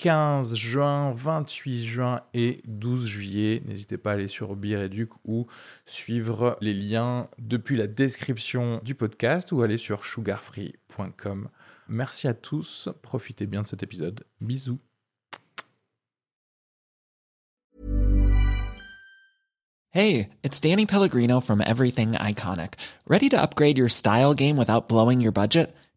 15 juin, 28 juin et 12 juillet. N'hésitez pas à aller sur Bireduc ou suivre les liens depuis la description du podcast ou aller sur sugarfree.com. Merci à tous, profitez bien de cet épisode. Bisous. Hey, it's Danny Pellegrino from Everything Iconic. Ready to upgrade your style game without blowing your budget?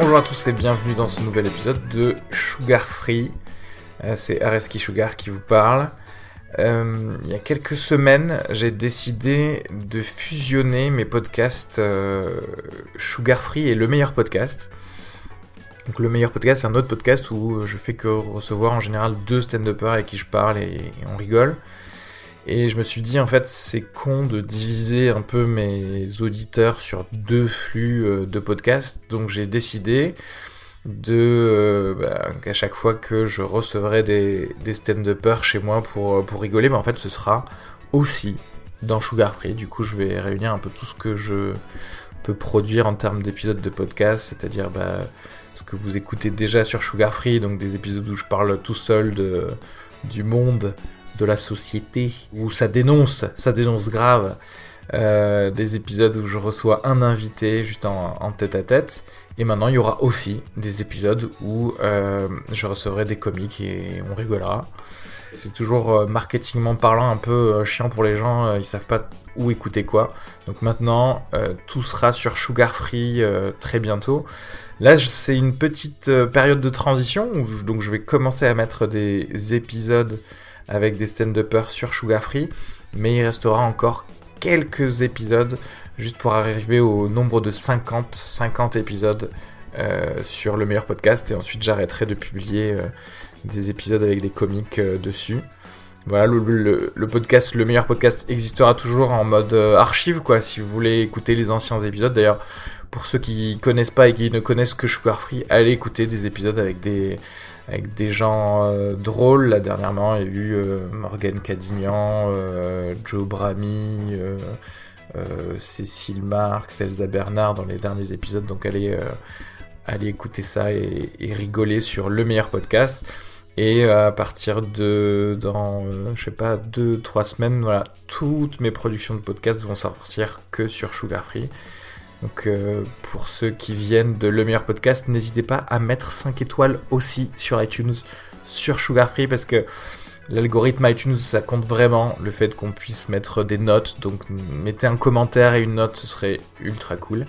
Bonjour à tous et bienvenue dans ce nouvel épisode de Sugar Free. Euh, C'est Areski Sugar qui vous parle. Euh, il y a quelques semaines, j'ai décidé de fusionner mes podcasts euh, Sugar Free et Le Meilleur Podcast. Le Meilleur Podcast, c'est un autre podcast où je fais que recevoir en général deux stand-uppers avec qui je parle et on rigole. Et je me suis dit, en fait, c'est con de diviser un peu mes auditeurs sur deux flux euh, de podcasts. Donc j'ai décidé de euh, bah, qu'à chaque fois que je recevrai des, des stand-uppers chez moi pour, euh, pour rigoler, bah, en fait, ce sera aussi dans Sugar Free. Du coup, je vais réunir un peu tout ce que je peux produire en termes d'épisodes de podcast, c'est-à-dire bah, ce que vous écoutez déjà sur Sugar Free, donc des épisodes où je parle tout seul de, du monde de la société, où ça dénonce, ça dénonce grave, euh, des épisodes où je reçois un invité juste en, tête à tête, et maintenant il y aura aussi des épisodes où euh, je recevrai des comiques et on rigolera. C'est toujours euh, marketingment parlant un peu chiant pour les gens, ils savent pas où écouter quoi. Donc maintenant tout sera sur Sugar Free très bientôt. Là, c'est une petite période de transition donc je vais commencer à mettre des épisodes avec des stand-uppers sur Sugar Free, mais il restera encore quelques épisodes juste pour arriver au nombre de 50, 50 épisodes euh, sur le meilleur podcast et ensuite j'arrêterai de publier euh, des épisodes avec des comiques euh, dessus. Voilà, le, podcast, le meilleur podcast existera toujours en mode archive, quoi, si vous voulez écouter les anciens épisodes. D'ailleurs, pour ceux qui connaissent pas et qui ne connaissent que Sugar Free, allez écouter des épisodes avec des, avec des gens euh, drôles. Là, dernièrement, il y a eu euh, Morgan Cadignan, euh, Joe euh, Cécile Marx, Elsa Bernard dans les derniers épisodes. Donc, allez, allez écouter ça et, rigoler sur le meilleur podcast. Et à partir de, dans, je sais pas, deux, trois semaines, voilà, toutes mes productions de podcasts vont sortir que sur Sugar Free. Donc euh, pour ceux qui viennent de Le Meilleur Podcast, n'hésitez pas à mettre 5 étoiles aussi sur iTunes, sur Sugar Free, parce que l'algorithme iTunes, ça compte vraiment le fait qu'on puisse mettre des notes. Donc mettez un commentaire et une note, ce serait ultra cool.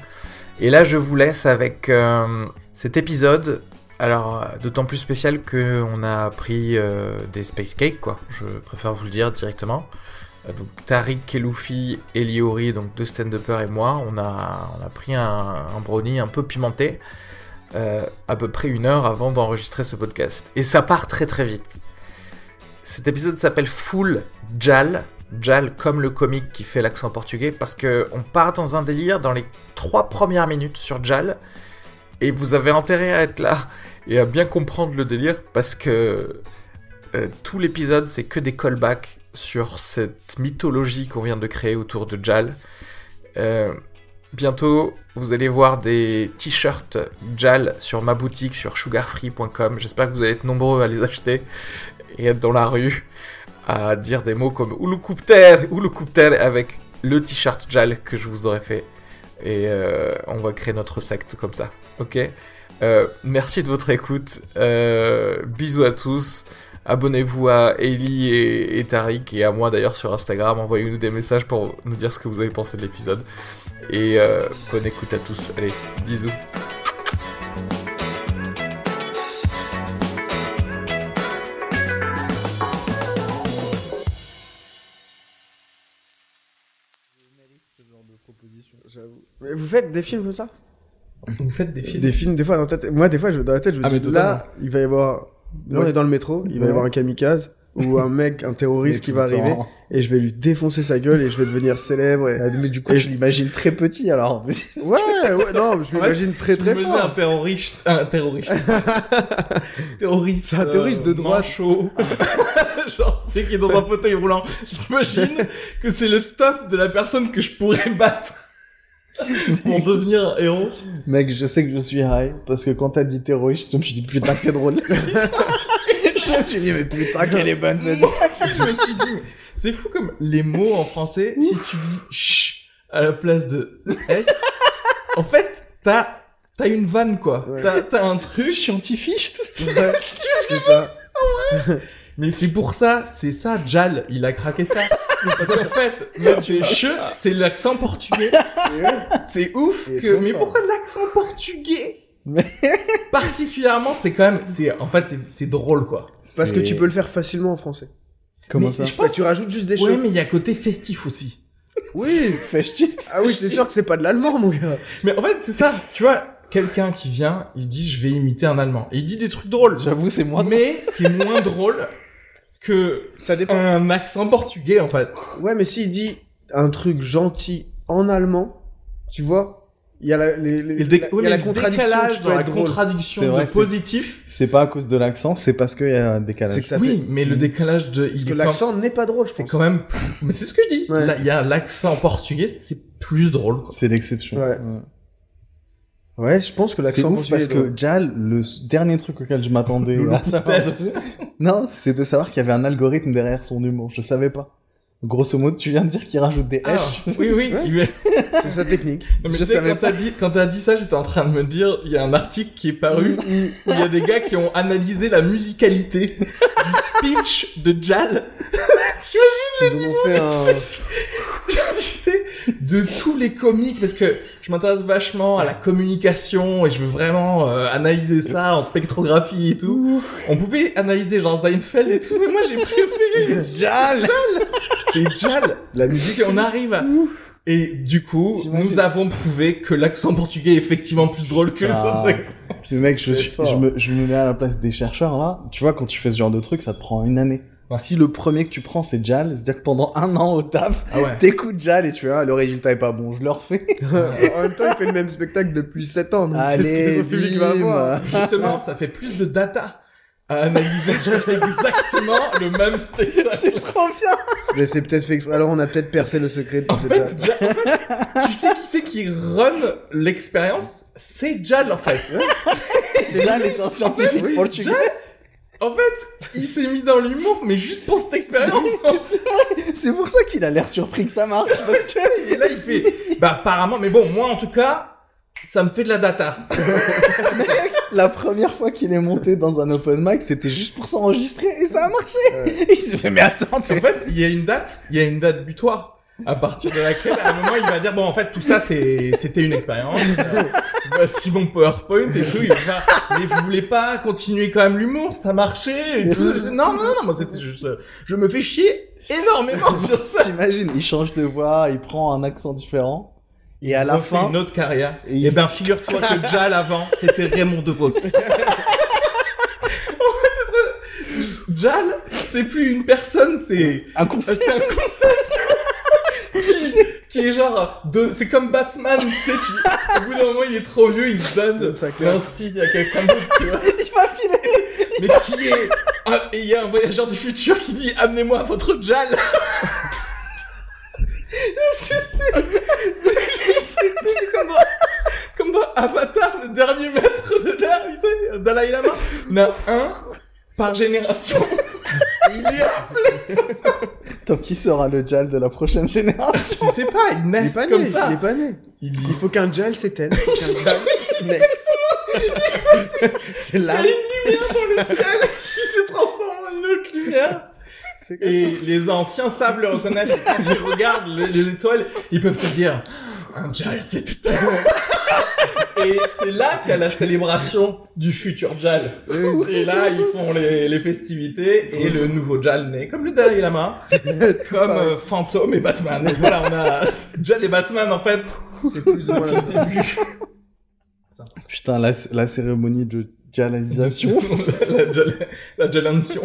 Et là, je vous laisse avec euh, cet épisode. Alors, d'autant plus spécial qu'on a pris euh, des space cakes, quoi. Je préfère vous le dire directement. Euh, Donc Tariq Keloufi, Eliori, donc deux stand-uppers et moi, on a, on a pris un, brownie un peu pimenté euh, à peu près une heure avant d'enregistrer ce podcast. Et ça part très très vite. Cet épisode s'appelle Full Jal, Jal comme le comique qui fait l'accent portugais, parce que on part dans un délire dans les trois premières minutes sur Jal, et vous avez intérêt à être là et à bien comprendre le délire, parce que euh, tout l'épisode c'est que des callbacks sur cette mythologie qu'on vient de créer autour de Jal. Euh, bientôt, vous allez voir des t-shirts Jal sur ma boutique sur sugarfree.com. J'espère que vous allez être nombreux à les acheter et être dans la rue à dire des mots comme Ulukupter, Ulukupter avec le t-shirt Jal que je vous aurais fait. Et euh, on va créer notre secte comme ça. Ok? Euh, merci de votre écoute. Bisous à tous. Abonnez-vous à Ellie et, et Tariq et à moi d'ailleurs sur Instagram. Envoyez-nous des messages pour nous dire ce que vous avez pensé de l'épisode. Et euh, bonne écoute à tous. Allez, bisous. Mais vous faites des films comme ça? Vous faites des films? Des films, des fois, dans, ta tête- moi, des fois, je, dans la tête, je me Ah, mais dis, là, il va y avoir. Là, on Ouais. est dans le métro, il va y Ouais. avoir un kamikaze ou un mec, un terroriste qui va arriver et je vais lui défoncer sa gueule et je vais devenir célèbre. Et... Ah, Mais du coup, Et je l'imagine très petit alors. Ouais, ouais, non, je m'imagine très très J'imagine un terroriste, un terroriste, terroriste, C'est un terroriste de droite. chaud, genre c'est qui est dans un fauteuil roulant. J'imagine que c'est le top de la personne que je pourrais battre pour devenir un héros. Mec, je sais que je suis high parce que quand t'as dit terroriste, je me suis dit putain que c'est drôle. je me suis dit mais putain qu'elle est bonne cette. Moi aussi je me suis dit, c'est fou comme les mots en français, si tu dis ch à la place de s, en fait t'as t'as une vanne quoi, Ouais. t'as un truc. Scientifique. Ouais, c'est ça. Mais c'est pour ça, c'est ça, Jal, il a craqué ça. Parce qu'en fait, le che, c'est l'accent portugais. C'est ouf que, mais pourquoi l'accent portugais? Mais- Particulièrement, c'est quand même, c'est, en fait, c'est, drôle, quoi. Parce que tu peux le faire facilement en français. Comment Mais ça je pense, tu rajoutes juste des ouais, choses. mais il y a côté festif aussi. Oui. Festif. Ah oui, c'est sûr que c'est pas de l'allemand, mon gars. Mais en fait, c'est ça, tu vois, quelqu'un qui vient, il dit, je vais imiter un allemand. Et il dit des trucs drôles. J'avoue, c'est moi. Mais c'est moins drôle que Ça dépend. un accent portugais, en fait. Ouais, mais s'il dit un truc gentil en allemand, tu vois, il y a la, les, les- la- il y a la contradiction décalage qui dans peut la être drôle. contradiction C'est vrai, de c'est- positif. C'est pas à cause de l'accent, c'est parce qu'il y a un décalage. C'est que ça oui, fait... mais le décalage de. Parce il que est l'accent n'est pas drôle, je C'est pense. quand même. plus- Mais c'est ce que je dis. Ouais. Là, il y a l'accent portugais, c'est plus drôle. quoi. C'est l'exception. Ouais. Ouais, je pense que C'est l'accent ouf portugais parce est drôle. que Jal, le s- dernier truc auquel je m'attendais Le à savoir loup-boutet. Non, c'est de savoir qu'il y avait un algorithme derrière son humour. Je savais pas. Grosso modo, tu viens de dire qu'il rajoute des Ah, H. oui, oui. Il- c'est sa technique. Non, mais Je tu sais, savais quand t'as dit, quand t'as dit ça, j'étais en train de me dire, il y a un article qui est paru où il y a des gars qui ont analysé la musicalité du speech de Jal. tu Ils en ont fait un... tu sais, de tous les comiques, parce que je m'intéresse vachement à la communication et je veux vraiment euh, analyser ça en spectrographie et tout. On pouvait analyser genre Seinfeld et tout, mais moi j'ai préféré Jal c'est Jal. La musique. Si on arrive à... Et du coup, nous avons prouvé que l'accent portugais est effectivement plus drôle que les Ah. autres accents. Le mec, je, me, je me mets à la place des chercheurs là. Tu vois, quand tu fais ce genre de truc, ça te prend une année. Ouais. Si le premier que tu prends c'est Jal, c'est-à-dire que pendant un an au taf, Ah ouais. t'écoutes Jal et tu fais ah, le résultat est pas bon, je le refais. en même temps, il fait le même spectacle depuis 7 ans, donc c'est ce que Allez, public va voir. Justement, ça fait plus de data à analyser sur exactement le même spectacle. C'est trop bien. Mais c'est peut-être fait exprès. Alors on a peut-être percé le secret de En cette- fait, Ja- en fait, tu sais qui c'est qui run l'expérience? C'est Jal en fait. Jal est un scientifique portugais. En fait, il s'est mis dans l'humour, mais juste pour cette expérience. C'est pour ça qu'il a l'air surpris que ça marche. Parce que Et là, il fait. Bah, apparemment, mais bon, moi en tout cas, ça me fait de la data. la première fois qu'il est monté dans un open mic, c'était juste pour s'enregistrer et ça a marché. Ouais. Et il s'est fait mais attends, En fait, il y a une date, il y a une date butoir. À partir de laquelle, à un moment, il va dire bon, en fait, tout ça, c'était une expérience. Euh, voici mon PowerPoint et tout. Il va faire, mais vous voulez pas continuer quand même l'humour? Ça marchait et tout. Je- Non, non, non, moi, c'était juste, je me fais chier énormément sur ça. T'imagines, il change de voix, il prend un accent différent. Et à la fin, une autre carrière. Et Et, il- ben, figure-toi que Jal avant, c'était Raymond DeVos. Jal, c'est plus une personne, c'est un concept. c'est un concept qui, qui est genre de c'est comme Batman, tu sais, tu, au bout d'un moment il est trop vieux, il donne un signe à quelqu'un d'autre, tu vois. Il m'a filé. Mais qui est ah, et il y a un voyageur du futur qui dit amenez-moi votre Jal. Est-ce que c'est c'est comme dans, comme dans Avatar, le dernier maître de l'air, tu sais, Dalai Lama. On a un par génération. Il est appelé comme ça. Donc qui sera le Jal de la prochaine génération Tu sais pas, Il naissent pas comme né, ça. il est pas né. Il Il faut qu'un gel s'éteigne. Il faut qu'un gel naisse. C'est Il y a là. une lumière dans le ciel qui se transforme en une autre lumière. Et les anciens savent le reconnaître. Quand ils regardent le- les étoiles, ils peuvent te dire un Jal, c'est tout. Et c'est là qu'il y a la célébration du futur Jal. Et là, ils font les, les festivités et le nouveau Jal naît comme le Dalai Lama, comme euh, Fantôme et Batman. Donc voilà, on a Jal et Batman en fait. C'est plus ou moins au début. Putain, la, la cérémonie de jalalisation. la, Jal- la Jalantion.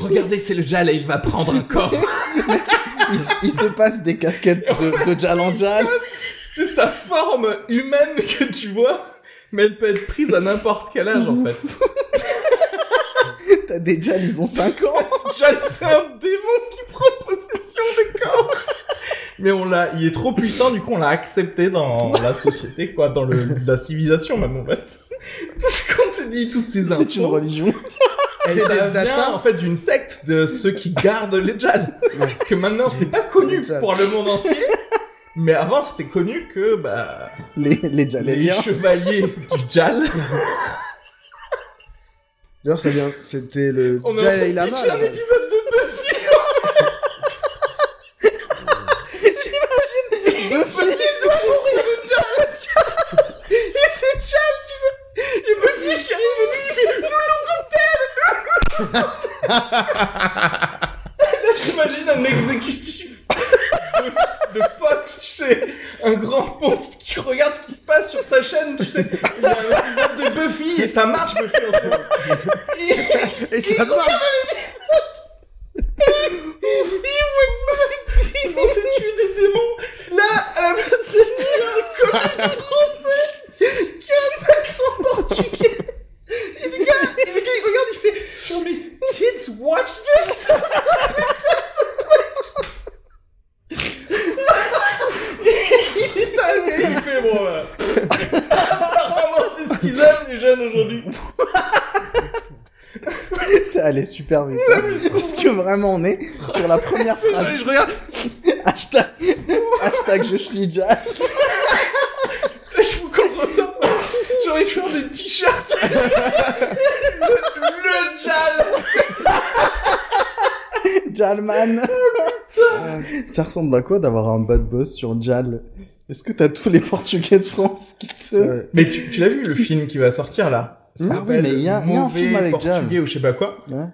Regardez, c'est le Jal et il va prendre un corps. Il, se- il se passe des casquettes de, de Jal en Jal. C'est sa forme humaine que tu vois, mais elle peut être prise à n'importe quel âge en fait. T'as des Jal, ils ont 5 ans. Jal, c'est un démon qui prend possession des corps. Mais on l'a, il est trop puissant, du coup on l'a accepté dans la société, quoi, dans le, la civilisation même en fait. Tout ce qu'on te dit, toutes ces infos. C'est une religion. C'est ça vient datas. en fait d'une secte de ceux qui gardent les Jal. Parce que maintenant c'est pas connu Jal. pour le monde entier. Mais avant c'était connu que bah Les, les les chevaliers du Jal. D'ailleurs, ça vient. C'était le On Dalai Lama. pitcher un épisode de Buffy. Buffy doit mourir de Jal. Et c'est Jal, tu sais. Et Buffy qui arrive et lui il fait Loulou. Là j'imagine un exécutif de, de Fox, tu sais, un grand ponte qui regarde ce qui se passe sur sa chaîne, tu sais. Il y a un épisode de Buffy et ça marche Buffy en ce moment. Et- Et ça marche. Il voit une meuf qui est censée tuer des démons. Là, à la place de lui, il y a un comédien français qui a un accent portugais. Et le gars, et le gars, il regarde, il fait Show me, kids, watch this. il est allé, il fait bon, bah. Apparemment, c'est ce qu'ils aiment, les jeunes aujourd'hui. Ça allait super vite. hein. Parce que vraiment, on est sur la première phrase. Je regarde, Hashtag, hashtag je suis Jal. Je vous comprends ça. J'ai envie de faire des t-shirts. le, le Jal. Jalman. Ça ressemble à quoi d'avoir un bad boss sur Jal? Est-ce que t'as tous les Portugais de France qui te... Ouais. Mais tu, tu l'as vu le film qui va sortir là? Ça Ah oui, mais il y a- il y a un film avec Portugais ou je sais pas quoi. Ouais.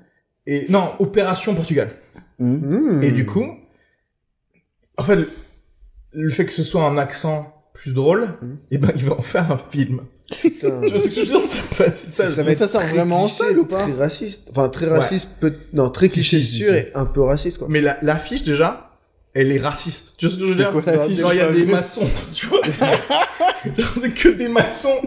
Et non, Opération Portugal. Mmh. Et du coup, en fait, le, fait que ce soit un accent plus drôle, Mhm. et ben il va en faire un film. Putain. Tu vois ce que je veux dire? Ça. Ça Mais ça sort vraiment en cliché, salle ou pas? Très raciste. Enfin, très Ouais. raciste, peut... non, très cliché sûr et un peu raciste, quoi. Mais la- l'affiche déjà, elle est raciste. Tu vois ce que je veux dire quoi l'affiche Genre il y a des maçons, tu vois. Genre c'est que des maçons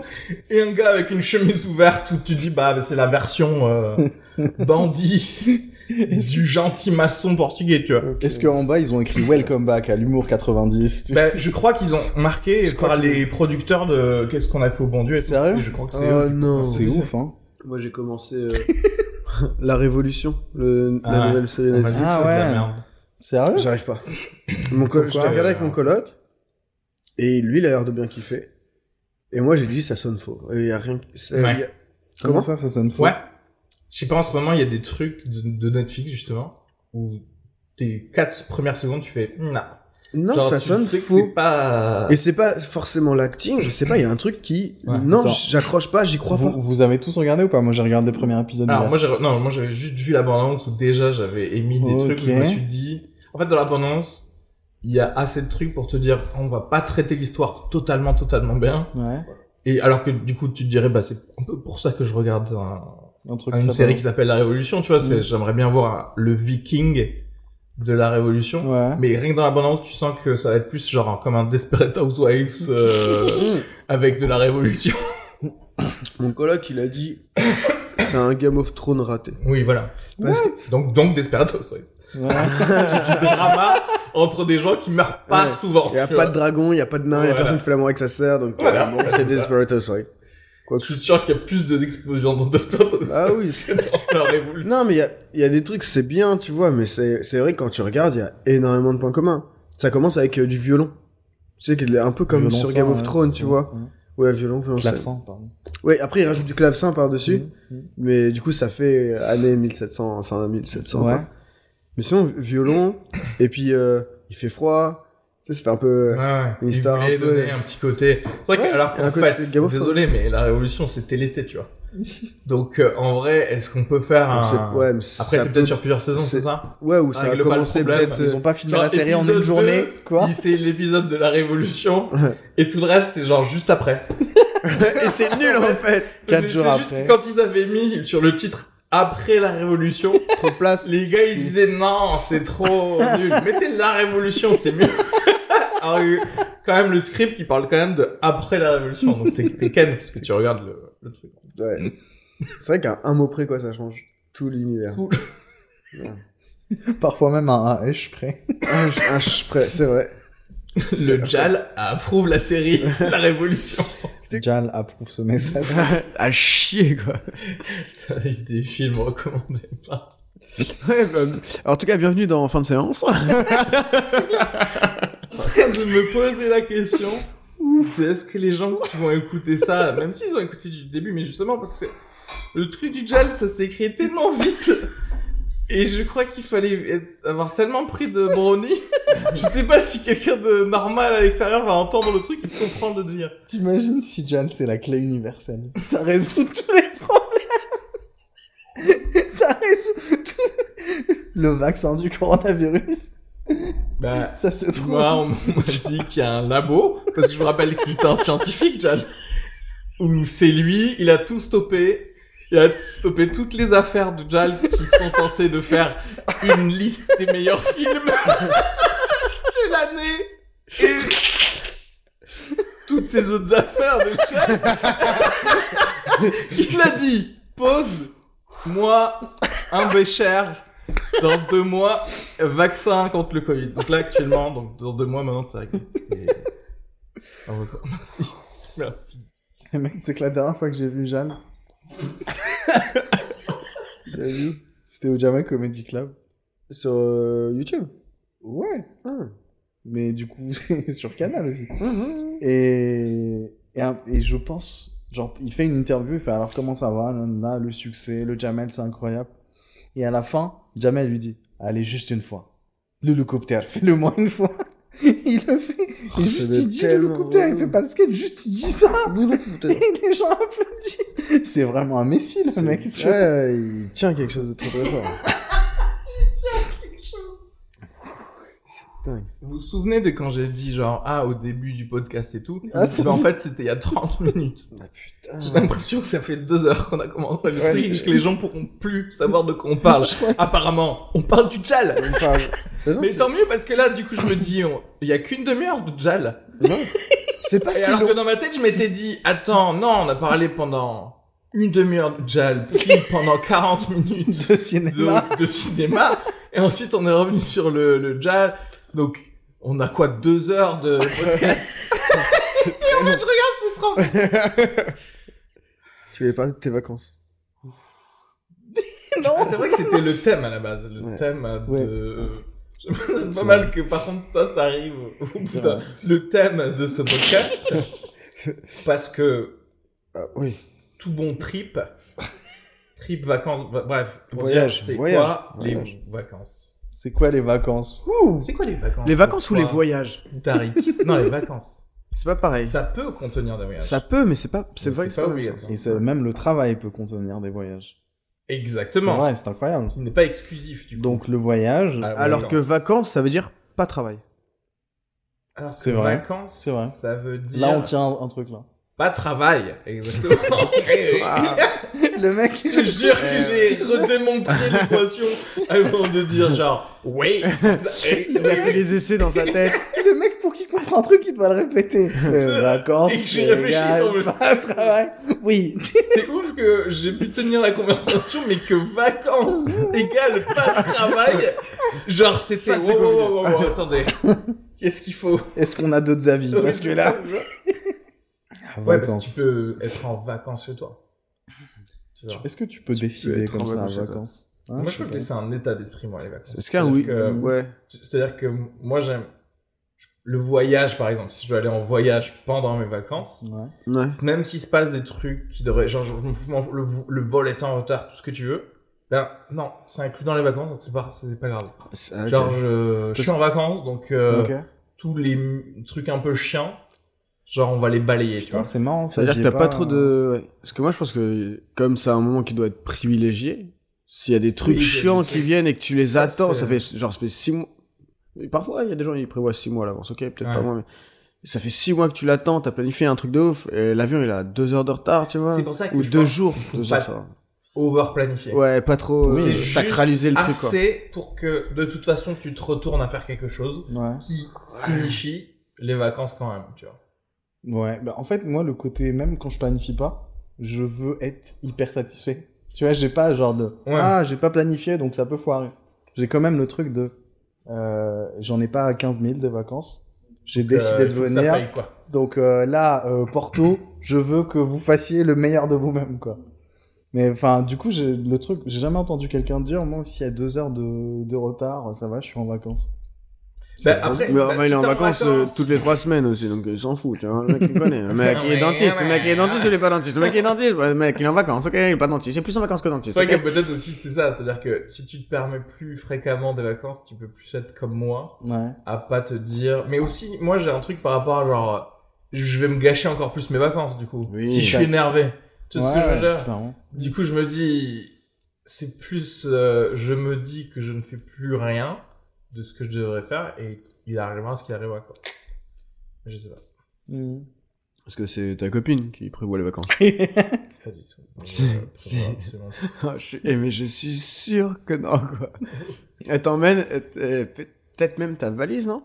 et un gars avec une chemise ouverte où tu dis bah c'est la version euh, bandit du gentil maçon portugais, tu vois. Est-ce qu'en bas, ils ont écrit Welcome back à l'humour 90 tu- Bah, je crois qu'ils ont marqué Je par les producteurs de Qu'est-ce qu'on a fait au bon Dieu et tout. Sérieux? Je crois que c'est Oh eux. non. C'est ouf, hein Moi, j'ai commencé euh, La Révolution, le... Ah la nouvelle série Ah ouais. Sérieux? J'arrive pas. Mon col... Je l'ai regardé avec mon coloc, et lui, il a l'air de bien kiffer. Et moi, j'ai dit, ça sonne faux. Et y a rien... Ouais. y a- Comment Comment ça, ça sonne faux? Ouais. Je sais pas, en ce moment, il y a des trucs de, de Netflix, justement, où tes quatre premières secondes, tu fais, non. Non, Genre, ça tu sonne sais que faux. c'est pas... Et c'est pas forcément l'acting, je sais pas, il y a un truc qui... Ouais. Non, Attends. j'accroche pas, j'y crois vous, pas. vous avez tous regardé ou pas? Moi, j'ai regardé le premier épisode. Alors hier. moi, j'ai, non, moi j'avais juste vu la bande-annonce où déjà j'avais émis des trucs où je me suis dit... En fait, dans la bande-annonce, il y a assez de trucs pour te dire, on va pas traiter l'histoire totalement, totalement bien. Ouais. Et alors que du coup, tu te dirais, bah c'est un peu pour ça que je regarde un- Un truc une série qui s'appelle La Révolution, tu vois. c'est- Mm. J'aimerais bien voir le Viking de la Révolution. Ouais. Mais rien que dans la bande-annonce, tu sens que ça va être plus genre comme un Desperate Housewives euh, avec de la Révolution. Mon coloc, il a dit, c'est un Game of Thrones raté. Oui, voilà. Parce que... Donc, donc Desperate Housewives. Ouais. Du drama entre des gens qui meurent pas Ouais. souvent. Il y a pas vois. de dragon, il y a pas de nain, il y a personne qui fait l'amour avec sa sœur, donc Voilà. bon, c'est. Desperate Housewives. Quoi Je suis sûr qu'il y a plus de- d'explosions dans Housewives Ah oui. que dans la Révolution. Non, mais il y a, il y a des trucs, c'est bien, tu vois, mais c'est c'est vrai que quand tu regardes, il y a énormément de points communs. Ça commence avec euh, du violon. Tu sais qu'il est un peu comme sur Game of Thrones, tu vois. Ouais. Ouais, violon, violoncelle. Clavecin, pardon. Ouais, après, il rajoute du clavecin par-dessus. Mhm. Mais du coup, ça fait année 1700, enfin 1700. Ouais. quoi. Mais sinon, violon, et puis euh, il fait froid. Tu sais, ça fait un peu. Ouais, ouais. Une Il histoire voulait un peu- donner un petit côté. C'est vrai Ouais, que, alors il a qu'en fait, Thrones. désolé, mais la révolution, c'était l'été, tu vois. Donc, euh, en vrai, est-ce qu'on peut faire un... Ouais, mais Après, c'est peut- peut-être sur plusieurs saisons, c'est- ça Ouais, où ça a pas le commencé peut-être. Ils euh, ont pas fini Genre, la série en une journée, 2, quoi. il- C'est l'épisode de la révolution, et tout le reste, c'est genre juste après. et c'est nul en fait. Quatre jours juste après. que quand ils avaient mis sur le titre après la révolution, Trop place. les gars ils disaient non, c'est trop nul. Mettez la révolution, c'est mieux. Que, quand même le script il parle quand même de après la révolution, donc t'es ken parce que tu regardes le, le truc. Ouais. C'est vrai qu'à un mot près, quoi, ça change tout l'univers. Tout. Parfois même un H près. Un, ch- près, c'est vrai. Le Jal approuve la série La Révolution. Jal approuve ce message. à chier, quoi. Des films recommandés par. Ouais, bah, en tout cas, bienvenue dans Fin de séance. de me poser la question de est-ce que les gens qui vont écouter ça, même s'ils ont écouté du début, mais justement parce que le truc du Jal, ça s'écrit tellement vite. Et je crois qu'il fallait être- avoir tellement pris de brownie. je sais pas si quelqu'un de normal à l'extérieur va entendre le truc et comprendre le délire. T'imagines si Jal c'est la clé universelle Ça résout tous les problèmes Ça résout tout Le vaccin du coronavirus, Bah, ça se trouve... Moi, on m'a dit qu'il y a un labo, parce que je me rappelle que c'était un scientifique, Jal, où c'est lui, il a tout stoppé, il a stoppé toutes les affaires de Jal qui sont censées de faire une liste des meilleurs films. De l'année, et toutes ces autres affaires de Jal. il a dit, pause, moi, un bécher, dans deux mois, vaccin contre le Covid. Donc là, actuellement, donc dans deux mois maintenant, c'est vrai que c'est... Heureusement, merci. Merci. Mec, c'est que la dernière fois que j'ai vu Jal, T'as vu c'était au Jama Comedy Club. Sur euh, YouTube. Ouais, Ah. mais du coup, sur Canal aussi. Mhm. Et, et, et je pense, genre, il fait une interview, il fait alors comment ça va, nanana, le succès, le Jamel, c'est incroyable. Et à la fin, Jamel lui dit, allez, juste une fois. L'hélicoptère, fais-le moi une fois. il le fait. Oh, et juste il dit l'hélicoptère, il fait pas le skate, juste il dit ça. Et les gens applaudissent. C'est vraiment un messie, le mec. tu vois. Ouais, il tient quelque chose de très très fort. Dingue. Vous vous souvenez de quand j'ai dit genre, ah, au début du podcast et tout? Ah, Mais En fait, c'était il y a 30 minutes. Ah putain. J'ai l'impression que ça fait deux heures qu'on a commencé à le Ouais, truc et c'est- que les gens pourront plus savoir de quoi on parle. Apparemment, on parle du Jal. Parle. Mais tant mieux parce que là, du coup, je me dis, on- il y a qu'une demi-heure de Jal. Non. C'est pas Et si alors long. que dans ma tête, je m'étais dit, attends, non, on a parlé pendant une demi-heure de Jal, puis pendant 40 minutes De cinéma. de, de cinéma, et ensuite on est revenu sur le, le Jal. Donc, on a quoi, deux heures de podcast Et en fait, je regarde, c'est 30 minutes. Tu voulais parler de tes vacances. non, C'est vrai que c'était le thème à la base, le Ouais. thème de... Ouais. C'est pas mal que par contre ça, ça arrive le thème de ce podcast. parce que Ah, oui. tout bon trip, trip, vacances, va- bref, pour Voyage, dire, c'est voyage, quoi voyage. les vacances C'est quoi les vacances C'est quoi les vacances Les vacances ou les voyages Tariq Non, les vacances. C'est pas pareil. Ça peut contenir des voyages. Ça peut, mais c'est pas. C'est vrai c'est que c'est pas pas obligatoire. Et ça- même le travail peut contenir des voyages. C'est Exactement. vrai, c'est incroyable. Il n'est pas exclusif du coup. Donc le voyage, la Alors que vacances. ça veut dire pas travail. Alors C'est que vrai, vacances, c'est vrai. ça veut dire là on tient un, un truc là. pas travail, exactement. le mec, Je te jure que j'ai redémontré l'équation avant de dire genre oui. ça- eh, Il a fait des essais dans sa tête. le mec pour qu'il comprenne un truc, il doit le répéter. Euh, vacances, Et que j'y c'est égal, en même pas travail. Oui. C'est ouf que j'ai pu tenir la conversation, mais que vacances égale pas de travail. Genre c'était Ça, c'est wow, wow, wow, wow, wow, attendez. Qu'est-ce qu'il faut? Est-ce qu'on a d'autres avis? Parce que là, Ouais, parce que tu peux être en vacances chez toi. Est-ce que tu peux Tu peux décider en comme ça à vacances toi. vacances Hein, Moi, je je crois que c'est un état d'esprit, moi, les vacances. Est-ce qu'un oui C'est-à-dire que- Ouais. C'est-à-dire que moi, j'aime. le voyage, par exemple, si je dois aller en voyage pendant mes vacances, Ouais. Ouais. même s'il se passe des trucs qui devraient, genre, je le, le vol est en retard, tout ce que tu veux, ben, non, c'est inclus dans les vacances, donc c'est pas, c'est pas grave. Genre, je, je suis en vacances, donc, euh, tous les trucs un peu chiants, genre, on va les balayer, tu vois. c'est marrant. Ça veut dire j'y que t'as pas trop de. ouais. Parce que moi, je pense que comme c'est un moment qui doit être privilégié, s'il y a des trucs chiants des qui viennent et que tu les Ça, attends, c'est- ça fait genre ça fait six mois. Et parfois, il y a des gens ils prévoient six mois à l'avance. Ok, peut-être pas moi, mais ça fait six mois que tu l'attends, t'as planifié un truc de ouf, et l'avion il a deux heures de retard, tu vois. C'est pour ça que Ou je deux jours. faut Deux pas heures. Over planifié. Ouais, pas trop Oui, euh, c'est juste sacraliser le truc quoi. Assez pour que, de toute façon, tu te retournes à faire quelque chose Ouais. qui signifie les vacances quand même, tu vois. Ouais, bah en fait, moi, le côté, même quand je planifie pas, je veux être hyper satisfait. Tu vois, j'ai pas genre de Ouais. Ah, j'ai pas planifié donc ça peut foirer. J'ai quand même le truc de euh, J'en ai pas 15 000 de vacances. J'ai décidé Euh, de venir. paye, quoi. Donc euh, là, Porto, je veux que vous fassiez le meilleur de vous-même, quoi. Mais enfin, du coup, j'ai le truc, j'ai jamais entendu quelqu'un dire, moi, s'il y a deux heures de, de retard, ça va, je suis en vacances. Bah, après, Mais bah, si il est en t'es vacances, euh, toutes les trois semaines aussi, donc il s'en fout, tu vois. Le mec il connaît. Le mec il est dentiste, le mec il est dentiste, il est pas dentiste. Le mec il est dentiste, le mec il est en vacances, ok, il est pas dentiste. Il est plus en vacances que C'est dentiste. vrai ok. que peut-être aussi c'est ça, c'est-à-dire que si tu te permets plus fréquemment des vacances, tu peux plus être comme moi, Ouais. à pas te dire. Mais aussi, moi j'ai un truc par rapport à genre, je vais me gâcher encore plus mes vacances du coup. Oui. si je suis énervé, tu sais ce que je veux dire? clairement. Du coup, je me dis, c'est plus, euh, je me dis que je ne fais plus rien de ce que je devrais faire et il arrivera ce qu'il arrivera quoi. Je sais pas. Mhm. Parce que c'est ta copine qui prévoit les vacances. Pas du tout. Euh, absolument, je suis... eh, mais je suis sûr que non, quoi. Elle t'emmène, peut-être même ta valise, non?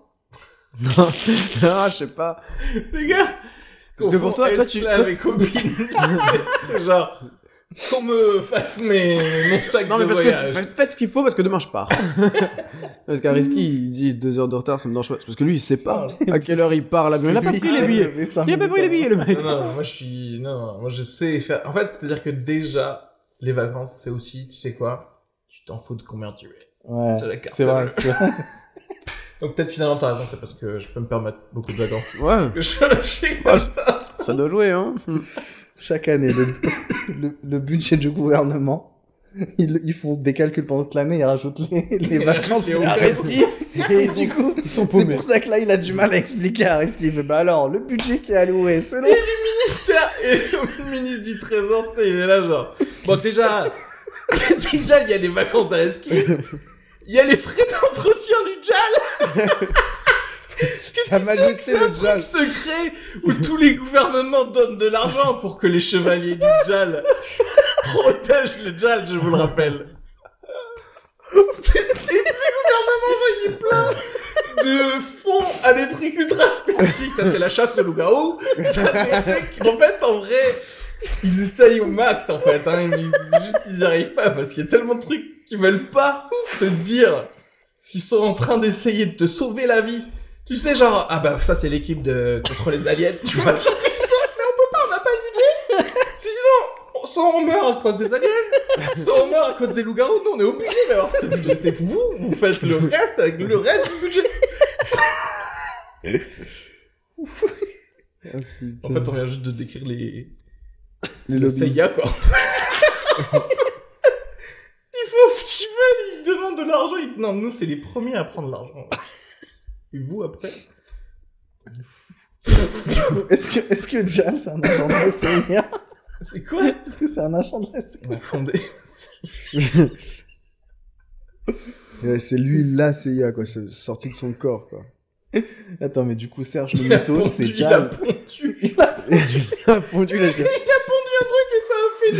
Non, non, je sais pas. Les gars, Parce que pour toi, toi, tu- esclave toi- et copine, c'est genre qu'on me fasse mes mon sac Non, de mais parce voyage. que faites, ce qu'il faut parce que demain je pars. parce qu'Ariski, il dit deux heures de retard, ça me dérange pas. C'est Parce que lui, il sait pas à quelle heure il part l'avion. Il a pas pris les billets. Il a pas pris les billets, le mec. Non, non, moi je suis non, non, moi je sais faire. En fait, c'est-à-dire que déjà les vacances, c'est aussi, tu sais quoi, tu t'en fous de combien tu es. Ouais, C'est la carte c'est vrai. Donc peut-être finalement t'as raison, c'est parce que je peux me permettre beaucoup de vacances. Ouais, Que je je suis comme ça. ça doit jouer, hein. Chaque année, le, le, le budget du gouvernement, ils, ils font des calculs pendant toute l'année, ils rajoutent les, vacances de. Et du coup, Ils sont c'est pour ça que là, il a du mal à expliquer à Areski. Il fait, bah alors, le budget qui est alloué, selon... ministère et le ministre du Trésor, tu sais, il est là genre. Bon, déjà, déjà, il y a les vacances d'Areski. Il y a les frais d'entretien du JAL. Sa majesté, C'est un le truc secret où tous les gouvernements donnent de l'argent pour que les chevaliers du JAL protègent le JAL, je vous le rappelle. Le gouvernement, genre, il est plein de fonds à des trucs ultra spécifiques. Ça, c'est la chasse au loup-garou. Ça, c'est En fait, en vrai, ils essayent au max, en fait. Hein. Ils, juste qu'ils n'y arrivent pas parce qu'il y a tellement de trucs qu'ils veulent pas te dire qu'ils sont en train d'essayer de te sauver la vie. Tu sais, genre, ah bah ça c'est l'équipe de contre les aliens, tu vois. Genre, mais on peut pas, on n'a pas le budget. Sinon, on- soit on meurt à cause des aliens, soit on meurt à cause des loups-garous. Nous, on est obligé d'avoir ce budget. C'est vous, vous faites le reste avec le reste du budget. En fait, on vient juste de décrire les, Les le lobbies. CIA, quoi. ils font ce qu'ils veulent, ils demandent de l'argent. Ils non, nous, c'est les premiers à prendre l'argent. Et vous, après Est-ce que, est-ce que Jal, c'est un agent de la CIA C'est quoi Est-ce que c'est un agent de la CIA On a fondé. Ouais, c'est lui la CIA, quoi. C'est sorti de son corps, quoi. Attends, mais du coup, Serge le mytho, pondu, c'est il a Jal. pondu. Il a- Il a fondu la CIA. Il a pondu un truc et ça a fait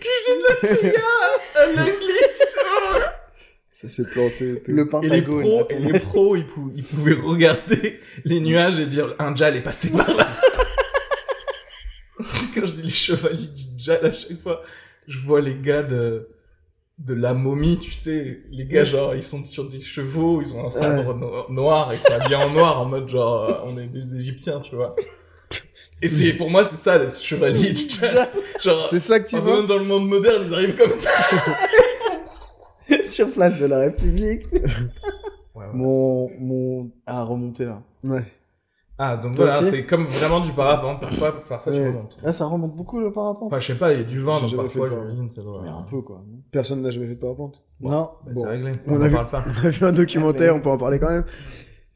QG de la CIA à l'anglais, tu sais. Ça s'est planté. tout. Le Et les Pentagone. pros, les pros ils, pou- ils pouvaient regarder les nuages et dire un Jal est passé par là. Quand je dis les chevaliers du Jal à chaque fois, je vois les gars de, de la momie, tu sais, les gars genre ils sont sur des chevaux, ils ont un sabre no- noir et c'est bien en noir en mode genre on est des Égyptiens, tu vois. Et c'est pour moi c'est ça les chevaliers du Jal. Genre C'est ça que tu vois même dans le monde moderne ils arrivent comme ça. Sur place de la République. Ouais, ouais. Mon, mon, à remonter là. Ouais. Ah, donc Toi voilà, aussi c'est comme vraiment du parapente. Parfois, parfois tu Ouais. remontes. Ah, ça remonte beaucoup le parapente? Enfin, je sais pas, il y a du vent, J'ai donc jamais parfois, j'imagine, ça doit... Mais un peu, quoi. Personne n'a jamais fait de parapente. Bon. Non. Bah, Bon. C'est réglé, On on a en vu- parle pas. On a vu un documentaire, on peut en parler quand même.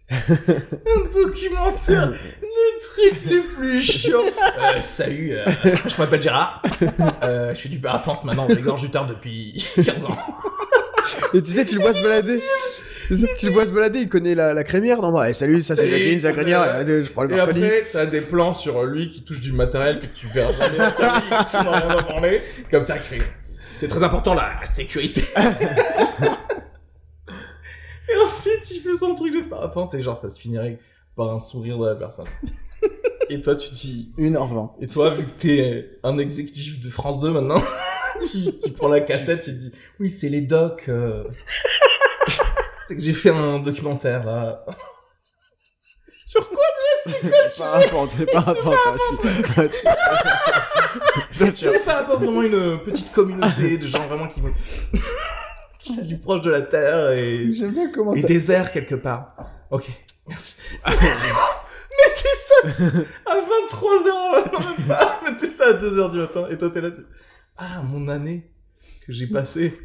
Un documentaire, le truc le plus chiant. Euh, salut, euh, je m'appelle Gérard. Euh, je fais du parapente maintenant les gorges du Tarn depuis 15 ans. Et tu sais, tu le vois se balader. Tu le vois se balader, il connaît la, la crémière. Non, bah, eh, salut, ça c'est Jacqueline, c'est la crémière. Je prends le Et marconi. après, t'as des plans sur lui qui touche du matériel que tu verras jamais dans ta vie, que tu n'en pas parlé. Comme ça, qui fait. C'est très important la, la sécurité. et ensuite, il fait son truc de parapente et genre, ça se finirait par un sourire de la personne. Et toi, tu dis. 1h20. Et toi, vu que t'es un exécutif de France 2 maintenant, tu, tu prends la cassette, tu dis Oui, c'est les docs. euh. c'est que j'ai fait un documentaire là. Sur quoi Parapente, parapente. hein, si. Bien sûr. C'est pas, pas vraiment une petite communauté de gens vraiment qui vont. qui vivent proche de la Terre et. J'aime bien comment et t'as... désert quelque part. Ok, merci. Mettez ça à 23h, non même pas. Mettez ça à 2h du matin. Et toi, t'es là, tu... Ah, mon année que j'ai passée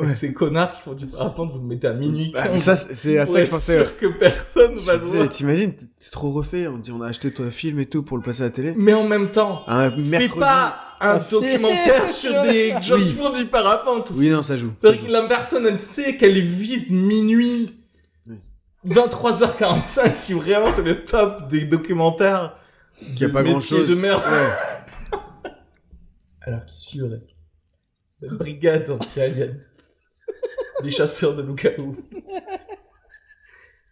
avec ces connards qui font du parapente, vous le mettez à minuit. Bah, 15, mais ça, c'est à ça que je pensais. sûr que personne va le voir. T'imagines, t'es trop refait. On dit, on a acheté ton film et tout pour le passer à la télé. Mais en même temps, Un fais pas un documentaire sur des gens qui font du parapente. Oui, non, ça joue. C'est-à-dire que la personne, elle sait qu'elle vise minuit. Oui. 23h45, si vraiment c'est le top des documentaires. Qu'il y a de pas métier grand-chose. de merde. Ouais. Alors qu'il suivrait? La brigade anti-alien. Les chasseurs de Lukaku.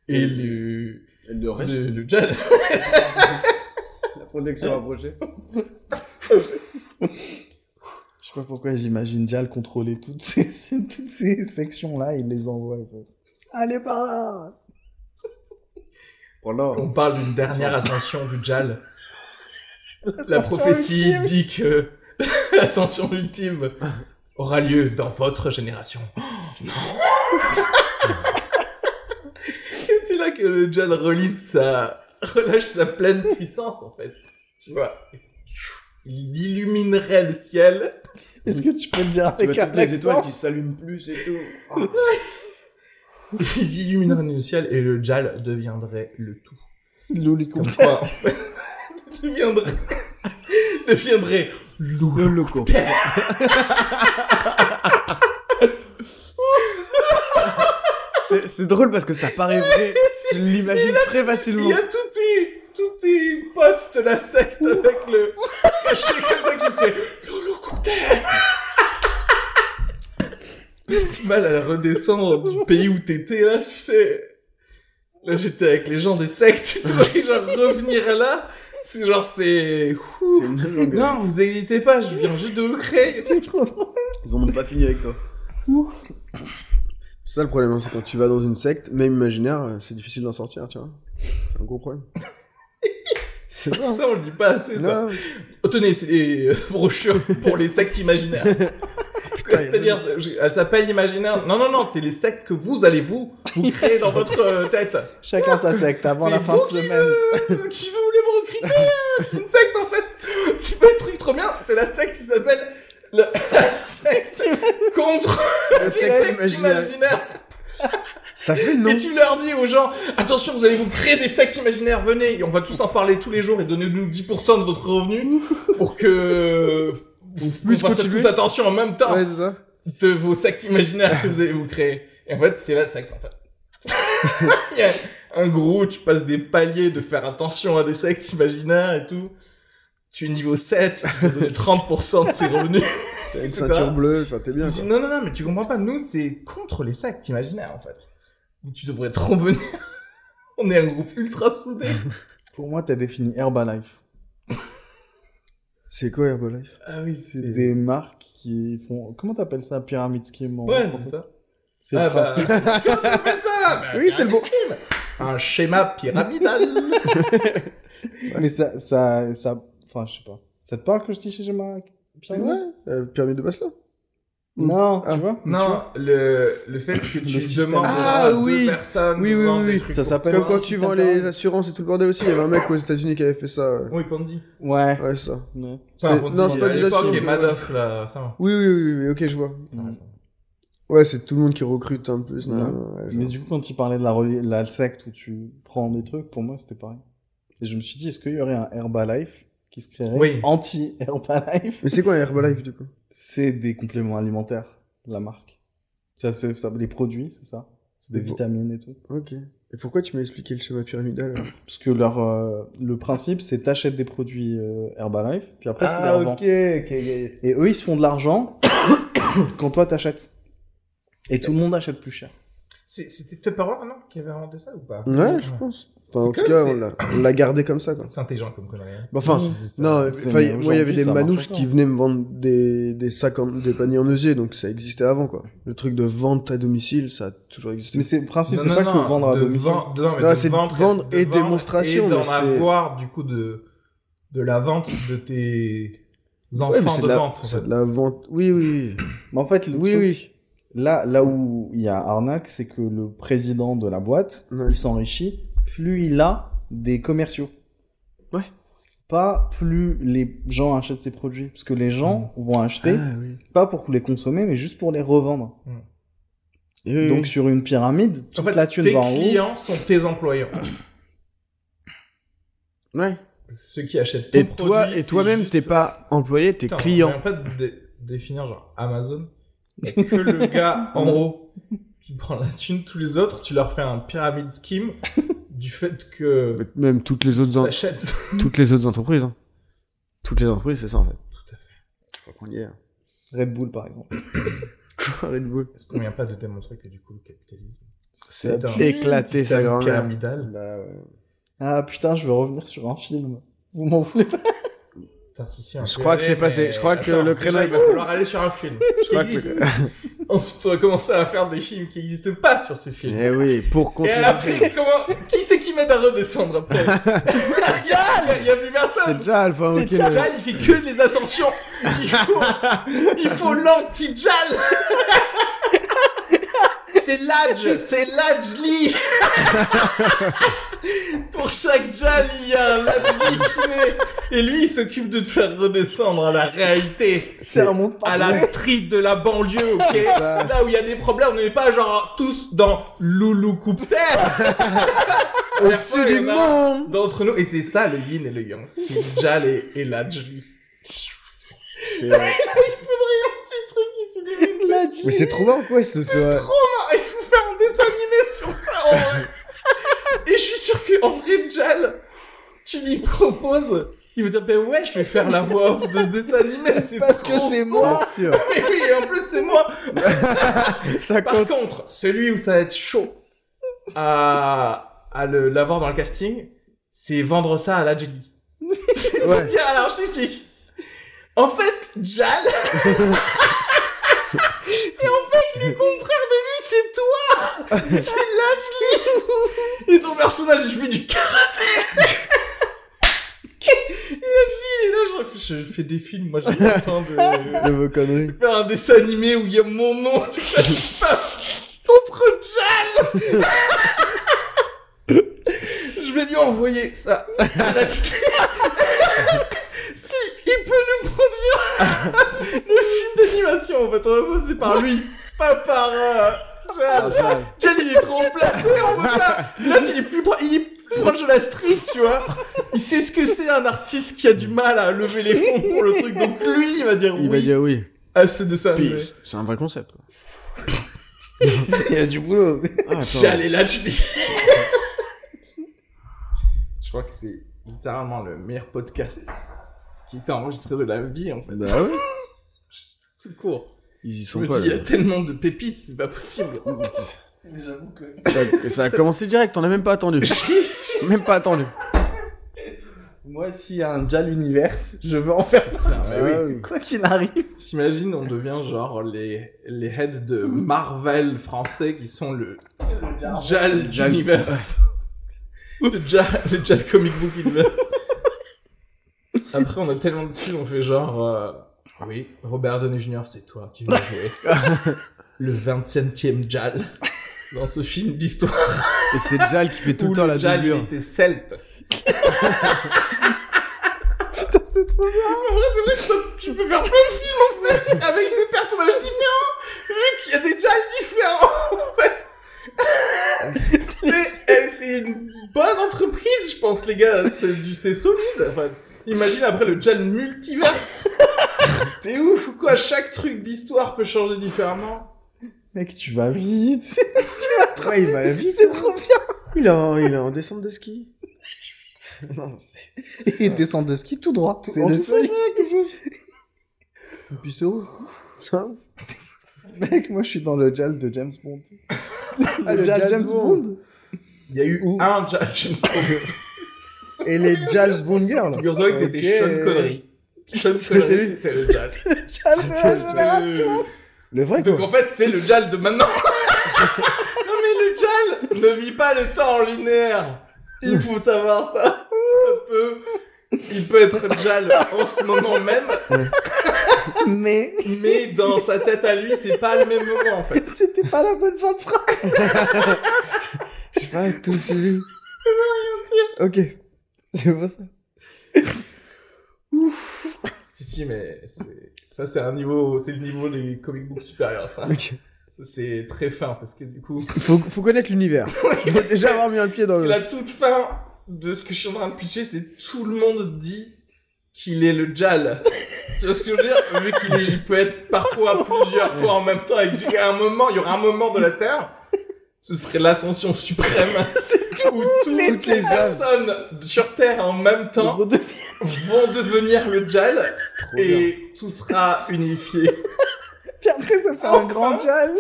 Et le. Elle le reste. Le, le Jal. La protection rapprochée. Je sais pas pourquoi j'imagine Jal contrôler toutes ces, ces- toutes ces sections-là, il les envoie. Allez par là Voilà. On parle d'une dernière ascension du Jal. La prophétie ultime. dit que l'ascension ultime aura lieu dans votre génération. non Et c'est là que le Jal relise sa... relâche sa pleine puissance, en fait. Tu vois Il illuminerait le ciel. Est-ce que tu peux le dire Tu avec vois un toutes les étoiles qui s'allument plus et tout. Il illuminerait le ciel et le Jal deviendrait le tout. Comme L'hélicoptère. quoi, en fait, deviendrait... deviendrait loco. C'est c'est drôle parce que ça paraît vrai. Tu l'imagines très Il facilement. y a tous tes, tous tes potes de la secte avec le cachet comme ça qui fait l'holocoptère. J'ai mal à redescendre du pays où t'étais là, tu sais. Là j'étais avec les gens des sectes et tout, et genre revenir là, c'est genre c'est... Ouh. C'est une langue. Non, vous existez pas, je viens juste de vous créer. C'est trop drôle. Ils en ont pas fini avec toi. C'est ça le problème, hein, c'est quand tu vas dans une secte, même imaginaire, euh, c'est difficile d'en sortir, tu vois. C'est un gros problème. c'est ça. Ça on le dit pas assez ça. Oh, tenez, c'est des brochures pour les sectes imaginaires. C'est-à-dire, elle s'appelle imaginaire. Non, non, non, c'est les sectes que vous allez vous, vous créer dans votre euh, tête. Chacun sa secte avant la fin vous de semaine. Qui veut voulez me recruter C'est une secte en fait. C'est pas un truc trop bien. C'est la secte qui s'appelle la, la secte contre Le les secte sectes imaginaire. imaginaires. Ça fait non. Et tu leur dis aux gens, attention, vous allez vous créer des sectes imaginaires, venez, et on va tous en parler tous les jours et donnez-nous 10% de votre revenu pour que vous, continuer. tous attention en même temps Ouais, c'est ça. de vos sectes imaginaires que vous allez vous créer. Et en fait, c'est la secte, en fait. Il y a un gros, tu passes des paliers de faire attention à des sectes imaginaires et tout. Tu es niveau 7, tu donner 30% de tes revenus. T'as une ceinture bleue, enfin, t'es bien, quoi. non, non, non, mais tu comprends pas. Nous, c'est contre les sectes imaginaires, en fait. Tu devrais trop venir. On est un groupe ultra soudé. Pour moi, t'as défini Herbalife. C'est quoi Herbalife Ah oui, C'est des marques qui font. Comment t'appelles ça Pyramide scheme en Ouais, c'est ça. C'est Ah, le principe. bah, comment on appelle ça? Bah, Oui, c'est le bon. Un schéma pyramidal. Mais ça, ça, ça. Enfin, je sais pas. Ça te parle que je dis chez Gemma C'est vrai euh, Pyramide de Maslow Non, Ah. tu vois Non, le, le fait que tu demandes Ah, à oui. deux personnes Oui, oui, oui, des oui. trucs Ça s'appelle. Comme quand tu vends les assurances et tout le bordel aussi, il y avait un mec aux États-Unis qui avait fait ça. ouais. Oui, Ponzi. Ouais. Ouais, c'est ça. Ouais. Enfin, C'est- Ponzi, non, c'est pas des assurances, et mais- Madoff, là, ça va. Oui, oui, oui, oui, ok, je vois. Ouais, c'est tout le monde qui recrute un peu plus. Ouais. ouais, Mais vois. du coup, quand il parlait de la, la secte où tu prends des trucs, pour moi, c'était pareil. Et je me suis dit, est-ce qu'il y aurait un Herbalife qui se créerait Oui. anti-Herbalife? Mais c'est quoi un Herbalife du coup? C'est des compléments alimentaires, la marque. Ça, c'est ça, les produits, c'est ça. C'est des Bon. vitamines et tout. Ok. Et pourquoi tu m'as expliqué le schéma pyramidal alors Parce que leur, euh, le principe, c'est t'achètes des produits euh, Herbalife, puis après tu les Ah, revends. ok, ok, ok. Et eux, ils se font de l'argent quand toi t'achètes. Et tout le monde achète plus cher. C'est- C'était Tupperware, non Qui avait inventé ça ou pas? Ouais, je pense. Enfin, en tout cas, on l'a- on l'a gardé comme ça, quoi. C'est intelligent comme connerie. hein. Bah, enfin, non, moi, il y avait des manouches qui venaient me vendre des, des sacs, en- des paniers en osier, donc ça existait avant, quoi. Le truc de vente à domicile, ça a toujours existé. Mais c'est le principe, Non, c'est non, pas non, que vendre à domicile. non, mais Non, de c'est vendre, vendre de et démonstration, Et d'en mais c'est- avoir, du coup, de, de la vente de tes enfants Ouais, mais c'est de de la, vente. c'est de la vente. Oui, oui. Mais en fait, le Oui, truc, oui. Là, là où il y a arnaque, c'est que le président de la boîte, Ouais. il s'enrichit, plus il a des commerciaux. Ouais. Pas plus les gens achètent ses produits. Parce que les gens vont acheter, Ah, oui. pas pour les consommer, mais juste pour les revendre. Oui. Donc sur une pyramide, toute En fait, la thune tes va en haut. clients sont tes employés. Ouais. Ceux qui achètent ton Et toi, produit, et c'est toi-même, juste- t'es pas employé, t'es client. On vient pas de dé- définir genre Amazon. Il y a que le gars en haut qui prend la thune. Tous les autres, tu leur fais un pyramide scheme du fait que Même toutes les autres, en- s'achètent. toutes les autres entreprises. hein. Toutes les entreprises, c'est ça en fait. Tout à fait. Je crois qu'on y est. hein. Red Bull, par exemple. Red Bull? Est-ce qu'on vient pas de démontrer que du coup le capitalisme C'est un éclaté, sa grand-mère. pyramidal? Bah ouais. Ah putain, je veux revenir sur un film. Vous m'en voulez pas? Putain, si, si, un Je crois que c'est passé. Je crois que le c'est créneau- Il va falloir aller sur un film. Je crois que existe. c'est- Ensuite, on va commencer à faire des films qui n'existent pas sur ces films. Eh oui, pour Et continuer. après, comment... qui c'est qui m'aide à redescendre après Jal Il n'y a plus C'est personne déjà Alpha C'est ok. Jal, il fait que les ascensions Il faut, il faut l'anti-Jal C'est l'Adj, c'est l'Adj Lee. Pour chaque Jal, il y a un Ladj Lee qui naît. Et lui, il s'occupe de te faire redescendre à la réalité. C'est un monde à la street de la banlieue, ok Ça, Là où il y a des problèmes, on n'est pas genre tous dans Loulou Coupe Terre. Au-dessus du il y en a monde. D'entre nous, et c'est ça le yin et le yang. C'est Jal et, et Lajli. C'est, euh, Petit truc ici, Mais c'est trop marrant quoi, ce soit. Ah, Il faut faire un dessin animé sur ça, en vrai. Et je suis sûr que, en vrai, Jal, tu lui proposes, il va dire, ben ouais, je vais faire la voix off de ce dessin animé, c'est Parce que trop c'est moi. Sûr. Mais oui, et en plus, c'est moi. Ça Par compte. contre, celui où ça va être chaud à, à le, l'avoir dans le casting, c'est vendre ça à la Jelly. Ouais. Alors je t'explique. En fait, Jal. Et en fait, le contraire de lui, c'est toi. C'est Lajli. Et ton personnage, il fait du karaté. Et là, je je fais des films, moi j'ai pas le temps de De vos conneries. faire un dessin animé où il y a mon nom, tout ça, je contre Jal Je vais lui envoyer ça. Si il peut nous produire le film d'animation, en fait, on va passer par lui, pas par... Euh... Jal, il est trop placé, on veut pas... Là, il est plus, pro- il est plus proche de la street, tu vois. Il sait ce que c'est un artiste qui a du mal à lever les fonds pour le truc, donc lui, il va dire Il va oui dire oui. à ce dessin c'est un vrai concept. Il y a du boulot. Ah. J'allais là, tu dis. Je crois que c'est littéralement le meilleur podcast qui était enregistré de la vie, en fait. Bah ouais. Tout court. Ils y Je sont me pas. dis, il y a là. tellement de pépites, c'est pas possible. Mais j'avoue que. Ça, ça a commencé direct, on a même pas attendu. même pas attendu. Moi, s'il y a un Jal Universe, je veux en faire partie. Putain, mais oui. Ah oui. Quoi qu'il arrive. T'imagines, on devient genre les, les heads de Marvel français qui sont le JAL Jal- Universe. le, JAL, le JAL Comic Book Universe. Après, on a tellement de thunes, on fait genre. euh, Oui, Robert Downey Jr., c'est toi qui vas jouer le 27e Jal dans ce film d'histoire Et c'est Jal qui fait tout le temps la Jal il était celte. Putain, c'est trop bien. En vrai, c'est vrai que tu peux faire plein de films en fait avec des personnages différents vu qu'il y a des Jal différents en fait. C'est eh, c'est une bonne entreprise, je pense, les gars. C'est du, solide. Enfin, imagine après le Jal multiverse. T'es ouf ou quoi? Chaque truc d'histoire peut changer différemment. Mec, tu vas vite. Ouais, il va vie. C'est trop bien. Il est en, il est en descente de ski. Non, c'est... Et descend de ski tout droit. C'est En le tout seul. Une piste rouge. Ça Mec, moi je suis dans le Jal de James Bond. Ah, le Jal James Bond. Bond. Il y a eu Où un Jal James Bond. Et les Jals Bond Girl. Figure-toi que c'était. Sean Connery. Sean C'était Connery, c'était le Jal. Jal de la génération. Le vrai Donc quoi. en fait, c'est le Jal de maintenant. non mais le Jal ne vit pas le temps en linéaire. Il faut savoir ça. Un peu. Il peut être Jal en ce moment même, Mais mais dans sa tête à lui, c'est pas le même moment en fait. c'était pas la bonne fin de phrase. J'ai pas tout suivi. Ok. C'est pas ça. Si si, mais ça c'est un niveau, c'est le niveau des comic books supérieurs ça. Ok. Ça, C'est très fin parce que du coup, Faut, faut connaître l'univers. Faut déjà avoir mis un pied dans parce que le. la toute fin de ce que je suis en train de pitcher, c'est tout le monde dit qu'il est le Jal. tu vois ce que je veux dire? Vu qu'il il peut être parfois plusieurs fois en même temps, avec du... à un moment, il y aura un moment de la Terre, ce serait l'ascension suprême, où tout- les toutes les personnes sur Terre en même temps vont devenir le Jal, bien. et tout sera unifié. Puis après ça fait un Enfin. grand Jal.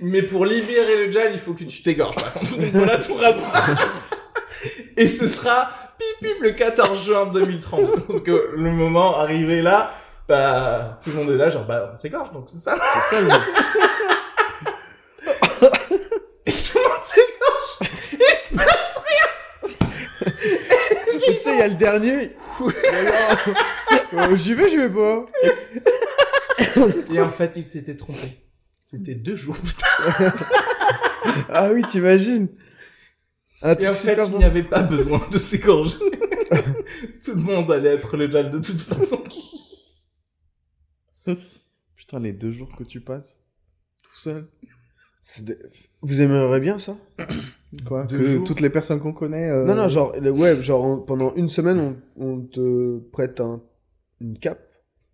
Mais pour libérer le gel, il faut que tu t'égorges. Donc voilà, tout rasera. Et ce sera pip pip le 14 juin 2030. Donc euh, le moment arrivé là, bah, tout le monde est là, genre, bah, on s'égorge, donc c'est ça. C'est ça le Et tout le monde s'égorge. Et il se passe Et tu sais, il y a le dernier. Euh, j'y vais, j'y vais pas. Et en fait, il s'était trompé. C'était deux jours. putain. Ah oui, t'imagines. Un Et en fait, il n'y avait pas besoin de s'égorger. tout le monde allait être le gel de toute façon. Putain, les deux jours que tu passes tout seul. Vous aimeriez bien ça? Quoi Deux Que jours toutes les personnes qu'on connaît. euh, Non, non, genre, le- ouais, genre en- pendant une semaine, on, on te prête un, une cape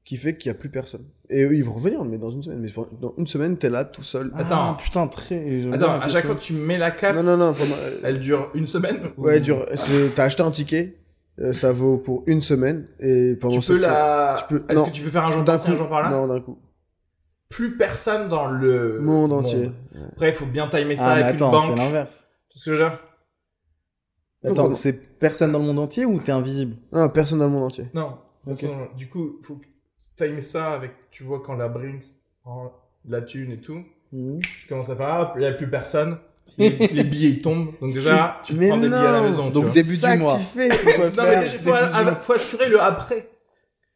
qui fait qu'il n'y a plus personne. Et eux, ils vont revenir, mais dans une semaine. Mais dans une semaine, t'es là tout seul. Ah, Attends. putain, très. j'aime bien Attends, la à chaque fois que tu mets la cape, Non, non, non, pendant... euh, elle dure une semaine Ouais, ou- dur. c'est- T'as acheté un ticket, euh, ça vaut pour une semaine, et pendant Tu peux cette la. tu peux- Est-ce non. que tu peux faire un jour d'un par-ci, un coup, jour par là non, d'un coup. Plus personne dans le Monde entier. Après, il faut bien timer ça Ah, mais avec attends, une c'est banque. l'inverse. Tu ce que je veux dire Attends, c'est personne dans le monde entier ou t'es invisible? Non, personne dans le monde entier. Non. Ok. Non, Du coup, il faut timer ça avec, tu vois, quand la Brinks prend la thune et tout. Mhm. Tu commences à faire, hop, il n'y a plus personne. Les, les billets ils tombent. Donc déjà, tu Mais prends des billets à la non. maison. Donc, début ça du mois. que tu fais, c'est quoi le Non, mais faire déjà, faut, ah, mois. faut assurer le après.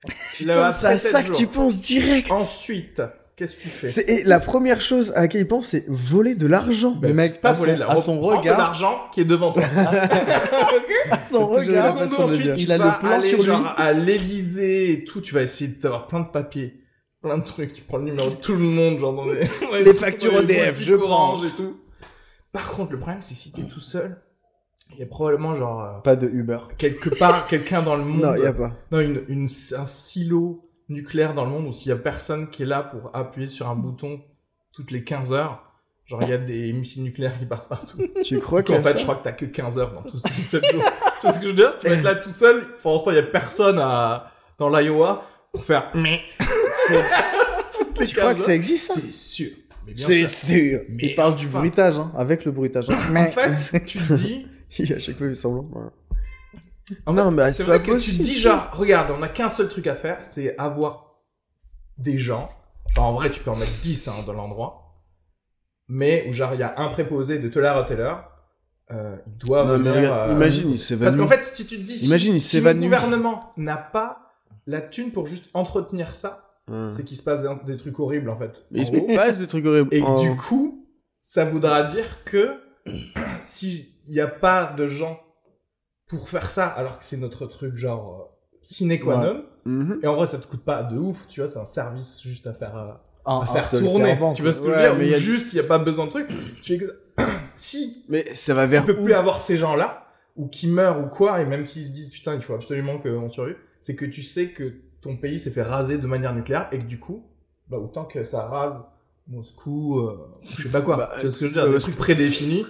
Le Putain, après c'est à ça que tu penses direct. Ensuite, qu'est-ce que tu fais C'est- Et la première chose à laquelle il pense, c'est voler de l'argent. Le mec, pas à voler son- là. à son regard. de l'argent qui est devant toi. À son regard. De ensuite, Il a le plan aller, sur lui. genre, à l'Elysée et tout, tu vas essayer d'avoir plein de papiers, plein de trucs, tu prends le numéro de tout le monde, genre dans les, factures dans les EDF, je prends. et tout. Par contre, le problème, c'est que si t'es tout seul, il y a probablement genre, euh, Pas de Uber. quelque part, quelqu'un dans le monde, Non, il y a pas. non, une, une, un silo nucléaire dans le monde où s'il y a personne qui est là pour appuyer sur un bouton toutes les 15 heures, genre il y a des missiles nucléaires qui partent partout. Tu crois Donc, en qu'il y a fait, je crois que t'as que 15 heures dans tous ces 7 jours. tu vois ce que je veux dire? Tu vas être là tout seul. Pour l'instant, il y a personne à... dans l'Iowa pour faire mais. Tu crois 15 que ça existe, C'est sûr. Mais bien C'est sûr. Mais Il parle du bruitage, hein, avec le bruitage. En fait, tu te dis. Il a à chaque fois il semblant. voilà. En Non, fait, mais c'est c'est vrai pas que tu te dis genre, regarde, on a qu'un seul truc à faire, c'est avoir des gens. Enfin, en vrai, tu peux en mettre 10 hein, dans l'endroit. Mais où genre, il y a un préposé de telle heure à telle heure. Euh, il doit Non, mais venir, regarde, euh, imagine, il s'évanouit. Parce qu'en fait, si tu te dis, si- Imagine, il si le gouvernement n'a pas la thune pour juste entretenir ça, Hum. c'est qu'il se passe des, des trucs horribles en fait. Mais il se passe des trucs horribles. Et du coup, ça voudra dire que s'il n'y a pas de gens pour faire ça, alors que c'est notre truc genre euh, sine qua non, Mhm. et en vrai ça te coûte pas de ouf, tu vois, c'est un service juste à faire, euh, Un, à faire seul tourner. servant, tu vois ce que je veux dire? Mais y a- juste il n'y a pas besoin de truc. Tu fais que- si Mais ça va tu vers peux où? plus avoir ces gens-là, ou qui meurent ou quoi, et même s'ils se disent putain il faut absolument qu'on survive, c'est que tu sais que ton pays s'est fait raser de manière nucléaire, et que du coup, bah autant que ça rase Moscou, euh, je sais pas quoi. Bah, tu vois ce que je veux c'est dire? Des trucs prédéfinis.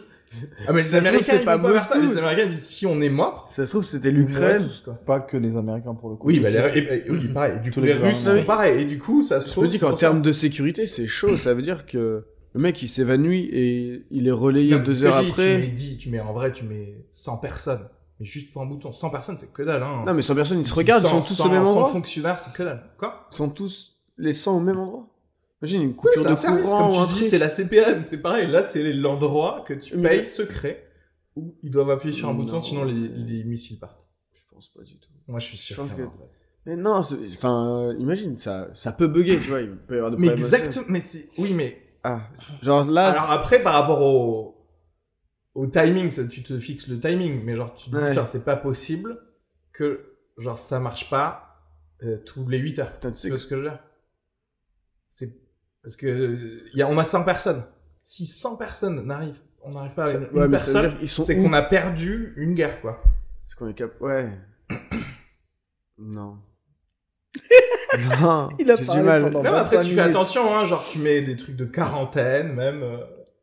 Ah mais les Américains c'est ils pas. Moscou. Les Américains disent si on est mort, Ça se trouve, c'était l'Ukraine. Pas que les Américains pour le coup. Oui, bah, les, et- et- oui, pareil. Et du Tous coup, les les Russes sont pareils. Et du coup, ça se Je trouve. me dis qu'en termes de sécurité, c'est chaud. Ça veut dire que le mec, il s'évanouit et il est relayé deux heures je après. Tu mets 10, tu mets en vrai, tu mets 100 personnes. Mais juste pour un bouton. 100 personnes, c'est que dalle, hein. Non, mais 100 personnes, ils se regardent, ils sont 100, tous au même 100 endroit. fonctionnaires, c'est que dalle. Quoi? Ils sont tous les 100 au même endroit? Imagine une Oui, coupure c'est de un service, courant comme tu dis, c'est la CPM, c'est pareil. Là, c'est l'endroit que tu payes secret où ils doivent appuyer sur un Non. bouton, sinon les, les missiles partent. Je pense pas du tout. Moi, je suis sûr. Je pense que-. Mais non, enfin, euh, imagine, ça, ça peut bugger, tu vois. Il peut y avoir des Mais exactement, mais c'est, oui, mais Ah, genre là, Alors après, par rapport au, au timing, ça, tu te fixes le timing, mais genre tu te dis, Ouais. c'est pas possible que genre ça marche pas euh, tous les 8 heures. Putain, tu sais ce que je veux dire? C'est parce que euh, y a, on a 100 personnes. Si 100 personnes n'arrivent, on n'arrive pas à une, ouais, une personne, c'est qu'on a perdu une guerre quoi. Est-ce qu'on est cap... Ouais. non. non. Il a parlé du mal. pendant- Même 25 après, tu fais attention, hein, genre tu mets des trucs de quarantaine, même euh,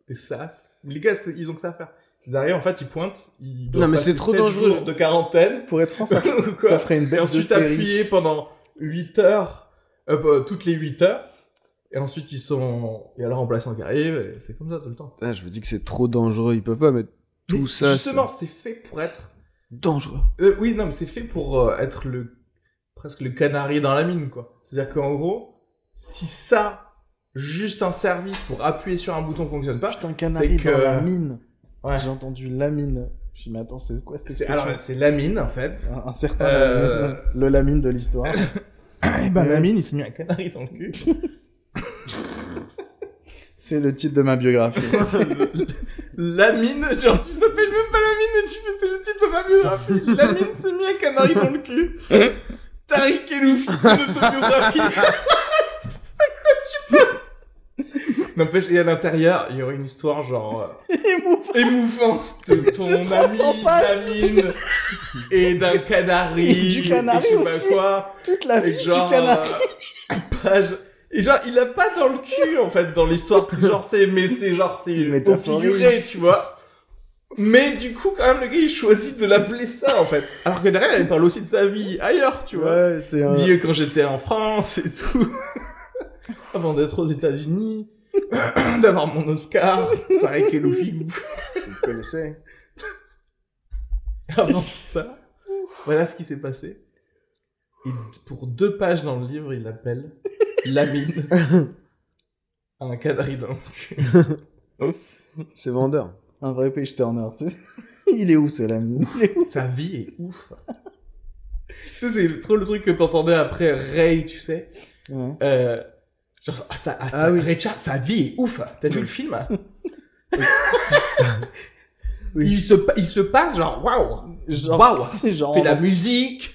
des sas. Les gars, ils ont que ça à faire. Ils arrivent, en fait, ils pointent. Ils doivent Non, mais c'est trop 7 dangereux. de quarantaine. Pour être franc, ça, ferait une Et bête de ensuite série. appuyer pendant 8 heures, euh, bah, toutes les 8 heures. Et ensuite, ils sont. Il y a le remplaçant qui arrive, et c'est comme ça tout le temps. Putain, je me dis que c'est trop dangereux. Ils peuvent pas mettre tout Mais ça. Justement, c'est fait pour être. dangereux. Euh, oui, non, mais c'est fait pour euh, être le. presque le canari dans la mine, quoi. C'est-à-dire qu'en gros, si ça, juste un service pour appuyer sur un bouton fonctionne pas. Putain, canari c'est dans que- la mine. Ouais. J'ai entendu la mine. Je me suis dit, mais attends, c'est quoi cette C'est, expression alors, c'est la mine, en fait. un, un certain Euh, Lamine, le lamine de l'histoire. Et ben, la mine, il s'est mis un canari dans le cul. C'est le titre de ma biographie. La mine, genre tu s'appelles même pas la mine, mais tu fais c'est le titre de ma biographie. La mine s'est mis un canari dans le cul. Tariq Eloufi, une autobiographie. c'est quoi tu peux N'empêche, et à l'intérieur, il y aurait une histoire genre euh, émouvante de ton De 300 ami, la mine, et d'un canari, Et du canari et je sais pas aussi. quoi. Toute la Et vie genre, du canari. euh, page. Et genre, il a pas dans le cul, en fait, dans l'histoire. C'est genre, c'est, mais c'est genre, c'est C'est au métaphorique. figuré, tu vois. Mais du coup, quand même, le gars, il choisit de l'appeler ça, en fait. Alors que derrière, il parle aussi de sa vie ailleurs, tu vois. Ouais, c'est un. Euh, quand j'étais en France et tout. Avant d'être aux États-Unis. D'avoir mon Oscar. Tariq et Luffy. Vous connaissez. Avant tout ça. Voilà ce qui s'est passé. Et pour deux pages dans le livre, il appelle Lamine un quadrille dans le cul. C'est vendeur. Un vrai page turner. Il est où ce lamine? Sa vie est ouf. Tu sais, c'est trop le truc que t'entendais après Ray, tu sais. Ouais. Euh, genre, ah, ça, ah, ça- Ah oui. Ray Charles, sa vie est ouf. T'as vu le film Oui. il, se, pa- il se passe genre, waouh, Waouh. c'est genre. fait la musique.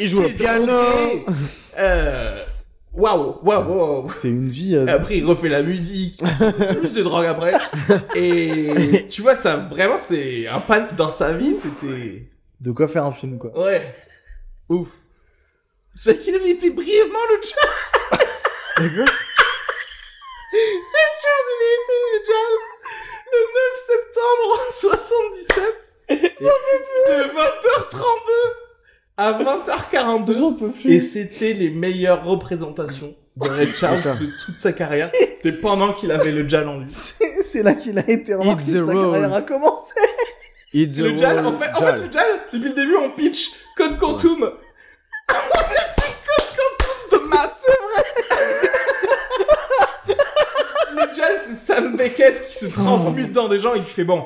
Il joue au piano. Euh, Waouh, waouh, waouh. C'est une vie. euh, Après, il refait la musique, plus de drogue après. Et tu vois, ça, vraiment, c'est un pan dans sa vie, c'était. De quoi faire un film, quoi. Ouais. Ouf. C'est qu'il avait été brièvement le Charles. D'accord Le Charles, il a été le Charles le 9 septembre 77. De 20h32 à 20h42. J'en peux Et c'était les meilleures représentations de Ray Charles de toute sa carrière. C'était pendant qu'il avait le Jal en lui. C'est- là qu'il a été remarqué the que sa carrière a commencé. It's Le the Jal, en fait, en fait, le Jal, depuis le début, on pitch Code Quantum. c'est Code Quantum de masse. le Jal, c'est Sam Beckett qui se transmute dans des gens et qui fait bon,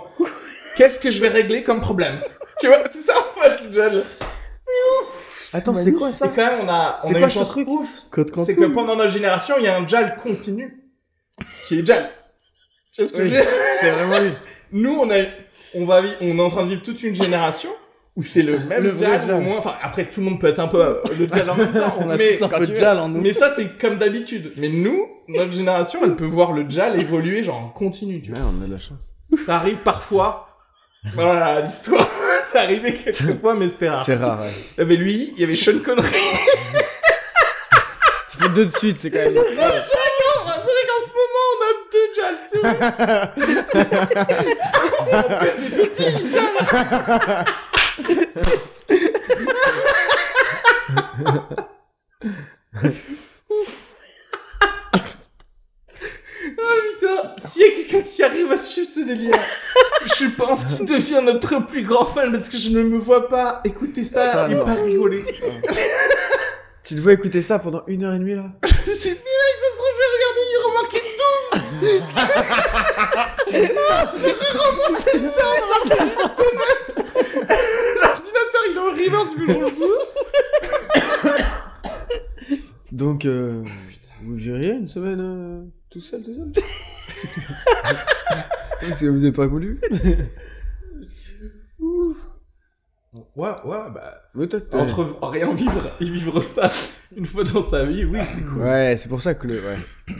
qu'est-ce que je vais régler comme problème? Tu vois, c'est ça en fait du Jal. Attends, c'est quoi C'est quand même, on a, C'est on a quoi une chance truc ouf. C'est que pendant notre génération, il y a un Jal continu. Qui est Jal. Tu sais ce que Oui. je veux dire C'est vraiment lui. Nous, on est, on va on est en train de vivre toute une génération où c'est le même Le vrai Jal, au moins. Enfin, après, tout le monde peut être un peu euh, le Jal en même temps. On a mais, tous un peu de jal en nous. mais ça, c'est comme d'habitude. Mais nous, notre génération, elle peut voir le Jal évoluer genre en continu, tu vois. Ouais, on a de la chance. Ça arrive parfois. Voilà l'histoire. Ça arrivait quelques fois, mais c'était rare. C'est rare, ouais. Il y avait lui, il y avait Sean Connery. Ça fait deux de suite, c'est quand même. C'est vrai qu'en ce moment, on a deux Jals, c'est vrai. en plus, des petits. Oh putain, s'il y a quelqu'un qui arrive à suivre ce délire, je pense qu'il devient notre plus grand fan parce que je ne me vois pas écouter ça, Ça, et non. pas rigoler. Tu devais écouter ça pendant une heure et demie, là C'est bien, ça se trouve, je vais regarder, il remarqué 12 Il remonte ça sortonnette L'ordinateur, il est en reverse, mais je Donc, euh, vous viriez une semaine euh, tout seul, tout seul? Parce que vous avez pas voulu Ouais, ouais, bah... Ouais, toi, t'es- Entre rien vivre et vivre ça une fois dans sa vie, oui, c'est cool. Ouais, c'est pour ça que le. Ouais.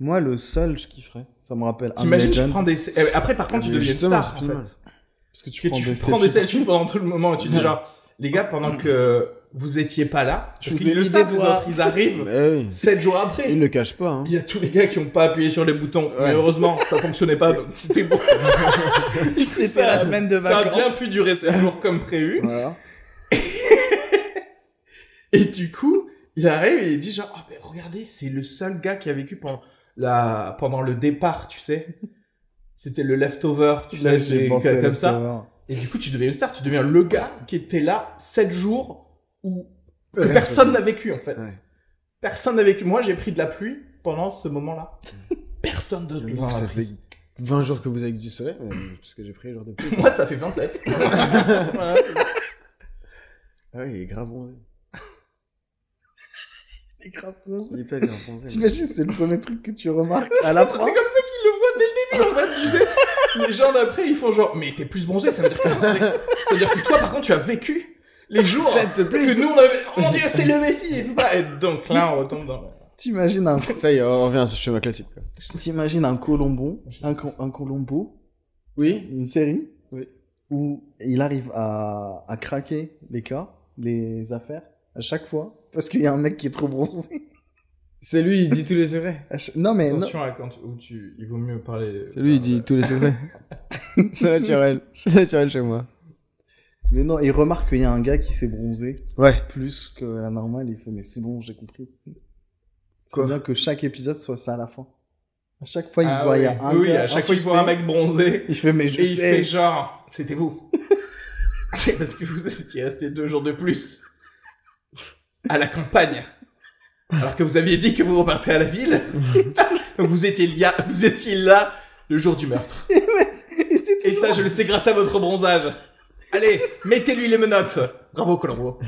Moi, le seul, je kifferais. Ça me rappelle un T'imagines, tu prends des... euh, Après, par contre, tu Mais deviens une justement, star, en c'est fait. mal. Parce que tu Que prends tu des prends des selfies. selfies pendant tout le moment et tu dis genre, les gars, pendant que vous étiez pas là, Je parce vous ai qu'ils le savent, des les doigts. autres, ils arrivent Eh oui. 7 jours après. Il le cache pas, hein. Il y a tous les gars qui ont pas appuyé sur les boutons. Mais heureusement, ça fonctionnait pas, donc c'était bon. C'était la semaine de Ça a vacances. bien pu durer 7 jours comme prévu. Voilà. Et du coup, il arrive et il dit genre, oh, ben regardez, c'est le seul gars qui a vécu pendant, la... pendant le départ, tu sais. C'était le leftover, tu Là, sais, comme ça. Et du coup, tu deviens une star, tu deviens le gars qui était là 7 jours où que Personne. personne n'a vécu, en fait. Ouais. Personne n'a vécu. Moi, j'ai pris de la pluie pendant ce moment-là. Personne d'autre a ça fait 20 jours que vous avez du soleil, parce que j'ai pris les jours de pluie. Moi, ça fait 27. Voilà. Ah oui, il est grave bronzé. C'est grave bronzé. Il est pas grave bronzé. T'imagines, c'est le premier truc que tu remarques à la C'est comme ça qu'ils le voient dès le début, en fait, tu sais. Les gens d'après, ils font genre, mais t'es plus bronzé, ça veut dire que, ça veut dire que toi, par contre, tu as vécu les jours plus. que nous, on avait, oh mon dieu, c'est le Messie et tout ça. Et donc là, on retombe dans... T'imagines un, Ça y est, on revient à ce schéma classique. Quoi. t'imagines un Colombo, un, co- un Colombo, oui, une série, Oui. où il arrive à, à craquer les cas, les affaires, à chaque fois, parce qu'il y a un mec qui est trop bronzé. C'est lui, il dit tous les secrets. Non mais non. Attention à quand où tu... il vaut mieux parler... C'est lui, il dit tous les secrets. c'est naturel. C'est naturel chez moi. Mais non, il remarque qu'il y a un gars qui s'est bronzé Ouais. plus que la normale. Il fait, mais c'est bon, j'ai compris. C'est bien que chaque épisode soit ça à la fin. À chaque fois, il Ah voit, il y a un oui, gars, à chaque fois, il voit un mec bronzé. Il fait, mais je Et il sais. fait genre, c'était vous. C'est parce que vous étiez resté deux jours de plus à la campagne. Alors que vous aviez dit que vous repartez à la ville. Donc vous étiez là, vous étiez là le jour du meurtre. Et c'est Et ça, je le sais grâce à votre bronzage. Allez, mettez-lui les menottes. Bravo, Colombo.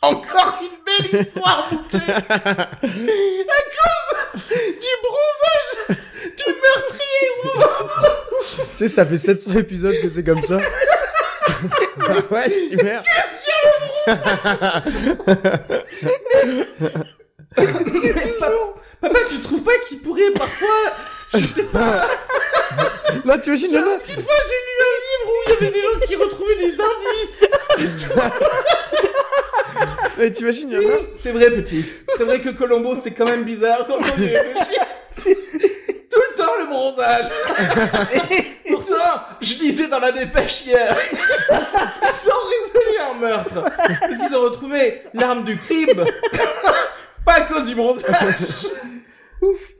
Encore une belle histoire bouclée. À cause du bronzage du meurtrier. Tu sais, ça fait 700 épisodes que c'est comme ça. ouais, super. Papa, papa, tu trouves pas qu'il pourrait parfois... Je sais pas. Là, tu imagines, là, Parce qu'une fois, j'ai lu un livre où il y avait des gens qui retrouvaient des indices. là, t'imagines, il y en a- C'est vrai, petit. C'est vrai que Colombo, c'est quand même bizarre quand on. C'est tout le temps le bronzage. Pourtant, je disais dans la dépêche hier, ils ont résolu un meurtre. Parce qu'ils ont retrouvé l'arme du crime. Pas à cause du bronzage.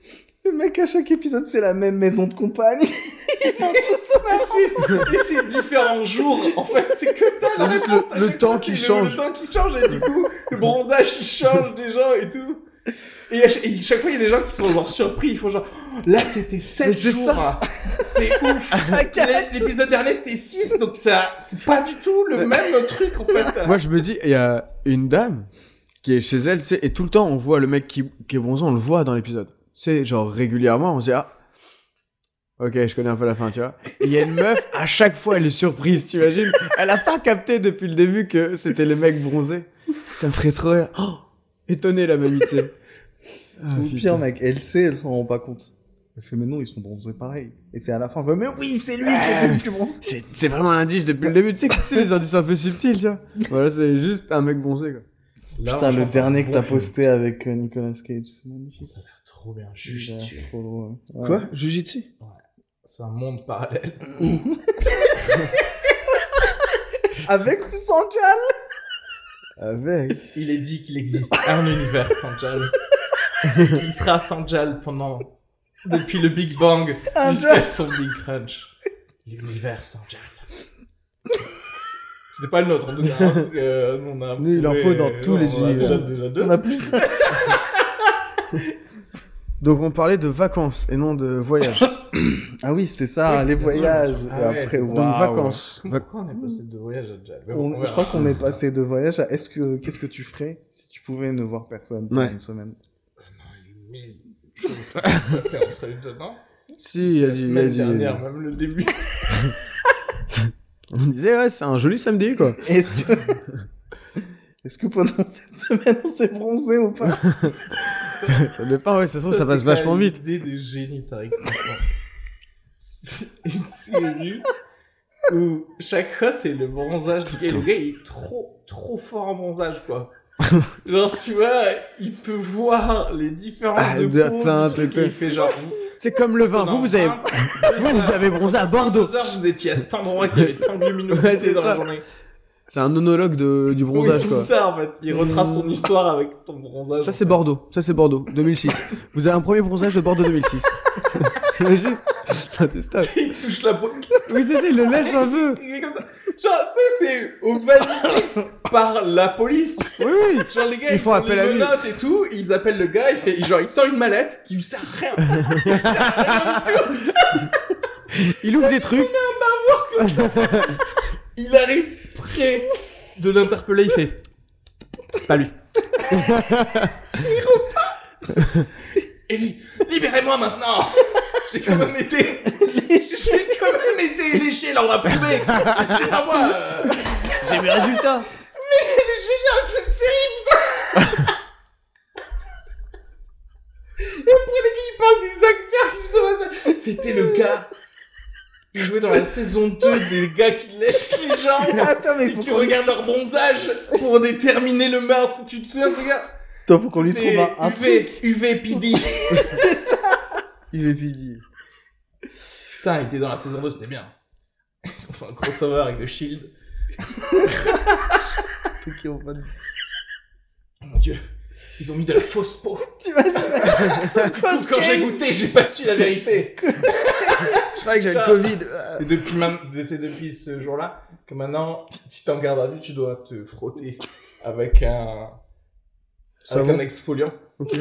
Le mec, à chaque épisode, c'est la même maison de campagne. Ils font tous au même Et c'est- différents jours. En fait, c'est que ça la réponse. le- À le chaque temps fois, qui c'est change. Le, temps qui change. Et du coup, le bronzage, il change des gens et tout. Et à chaque, et chaque fois, il y a des gens qui sont genre surpris. Ils font genre, Là, c'était 7 Mais c'est jours. ça. hein. C'est ouf. L'é- L'épisode dernier, c'était 6, donc ça, c'est pas du tout le même truc, en fait. Moi, je me dis, il y a une dame qui est chez elle, tu sais, et tout le temps, on voit le mec qui, qui est bronzé, on le voit dans l'épisode. C'est genre régulièrement, on se dit, ah, ok, je connais un peu la fin, tu vois. Il y a une meuf, à chaque fois, elle est surprise, tu imagines Elle a pas capté depuis le début que c'était le mec bronzé. Ça me ferait trop rire. Oh, étonné, la tu sais. Ah, Ou putain. pire, mec, elle sait, elle s'en rend pas compte. Elle fait, mais non, ils sont bronzés pareil. Et c'est à la fin, elle fait, mais oui, c'est lui qui était le plus bronzé. C'est c'est vraiment un indice depuis le début, tu sais, que c'est les indices un peu subtils, tu vois. Voilà, c'est juste un mec bronzé, quoi. Là, Putain, le dernier que t'as posté avec euh, Nicolas Cage, c'est magnifique. Trop bien. Jujitsu. trop. Ouais. Quoi? Jujitsu? C'est un monde parallèle. Avec ou sans Jal? Avec. Il est dit qu'il existe un univers sans Jal. Il sera sans Jal pendant... Depuis le Big Bang jusqu'à son Big Crunch. L'univers sans Jal. C'était pas le nôtre, en tout cas. hein, parce que euh, nous, on a Nous, il en faut dans tous on les univers. On a plus de... Donc on parlait de vacances et non de voyages. Ah oui, c'est ça, les voyages. sûr. Ah et ouais, après, c'est Donc vacances. Pourquoi on est passé de voyage à Jal? On- je crois qu'on est passé de voyage à est-ce que qu'est-ce que tu ferais si tu pouvais ne voir personne pendant Ouais. une semaine? Mille choses qui sont passées entre les deux, non Si, il y a La dit, il y a semaine dit- dernière, même le début. On disait, ouais, c'est un joli samedi, quoi. Est-ce que est-ce que pendant cette semaine on s'est bronzé ou pas? Ça dépend, ouais, ça ça, c'est passe vachement vite. L'idée de génie, Tariq. Une série où chaque fois c'est le bronzage du gars. Le gars il est trop, trop fort en bronzage, quoi. Genre, tu vois, il peut voir les différences Ah, de peau. il fait genre. C'est comme le vin. Vous, vous avez, vous, vous avez bronzé à Bordeaux. Heures, vous étiez à cet endroit qui avait tant de luminosité Ouais, dans la ça. journée. C'est un monologue de, du bronzage, oui, quoi. c'est ça en fait. Il retrace ton histoire avec ton bronzage. Ça, c'est. Bordeaux. Ça, c'est Bordeaux. 2006. Vous avez un premier bronzage de Bordeaux 2006. T'imagines C'est intestable. Il touche la peau. Oui, c'est ça, il le lèche un peu. Il comme ça. Genre, tu sais, c'est validé par la police. Oui, oui. Genre, les gars, Ils ils, font appel à lui. et tout. Ils appellent le gars. Il fait, genre, il sort une mallette qui lui sert à rien. Il sert à rien du tout. Il ouvre des trucs. Il arrive près de l'interpeller. Il fait, c'est pas lui. il repart. Et dit, libérez-moi maintenant. J'ai quand même été, j'ai quand même été léché. Là, on a prouvé. que C'était pas moi. euh. J'ai mes résultats. Elle est géniale cette série, putain Et après les gars, ils parlent des acteurs. C'était le gars. Il jouait dans la saison 2 des gars qui lèchent les Attends, mais et qui qu'on regardent leur bronzage pour déterminer le meurtre. Tu te souviens de ce gars Attends, faut qu'on lui trouve un, un UV, truc. UVPD. Il est pidi. Putain, il était dans la saison 2, c'était bien. Ils ont fait un crossover avec The Shield. Qui Oh mon dieu. Ils ont mis de la fausse peau. T'imagines Quand j'ai goûté, j'ai pas su la vérité. C'est vrai que j'ai le Covid. Et depuis, ma- c'est depuis ce jour-là que maintenant, si t'es en garde à vue, tu dois te frotter avec un, avec un exfoliant. Ok.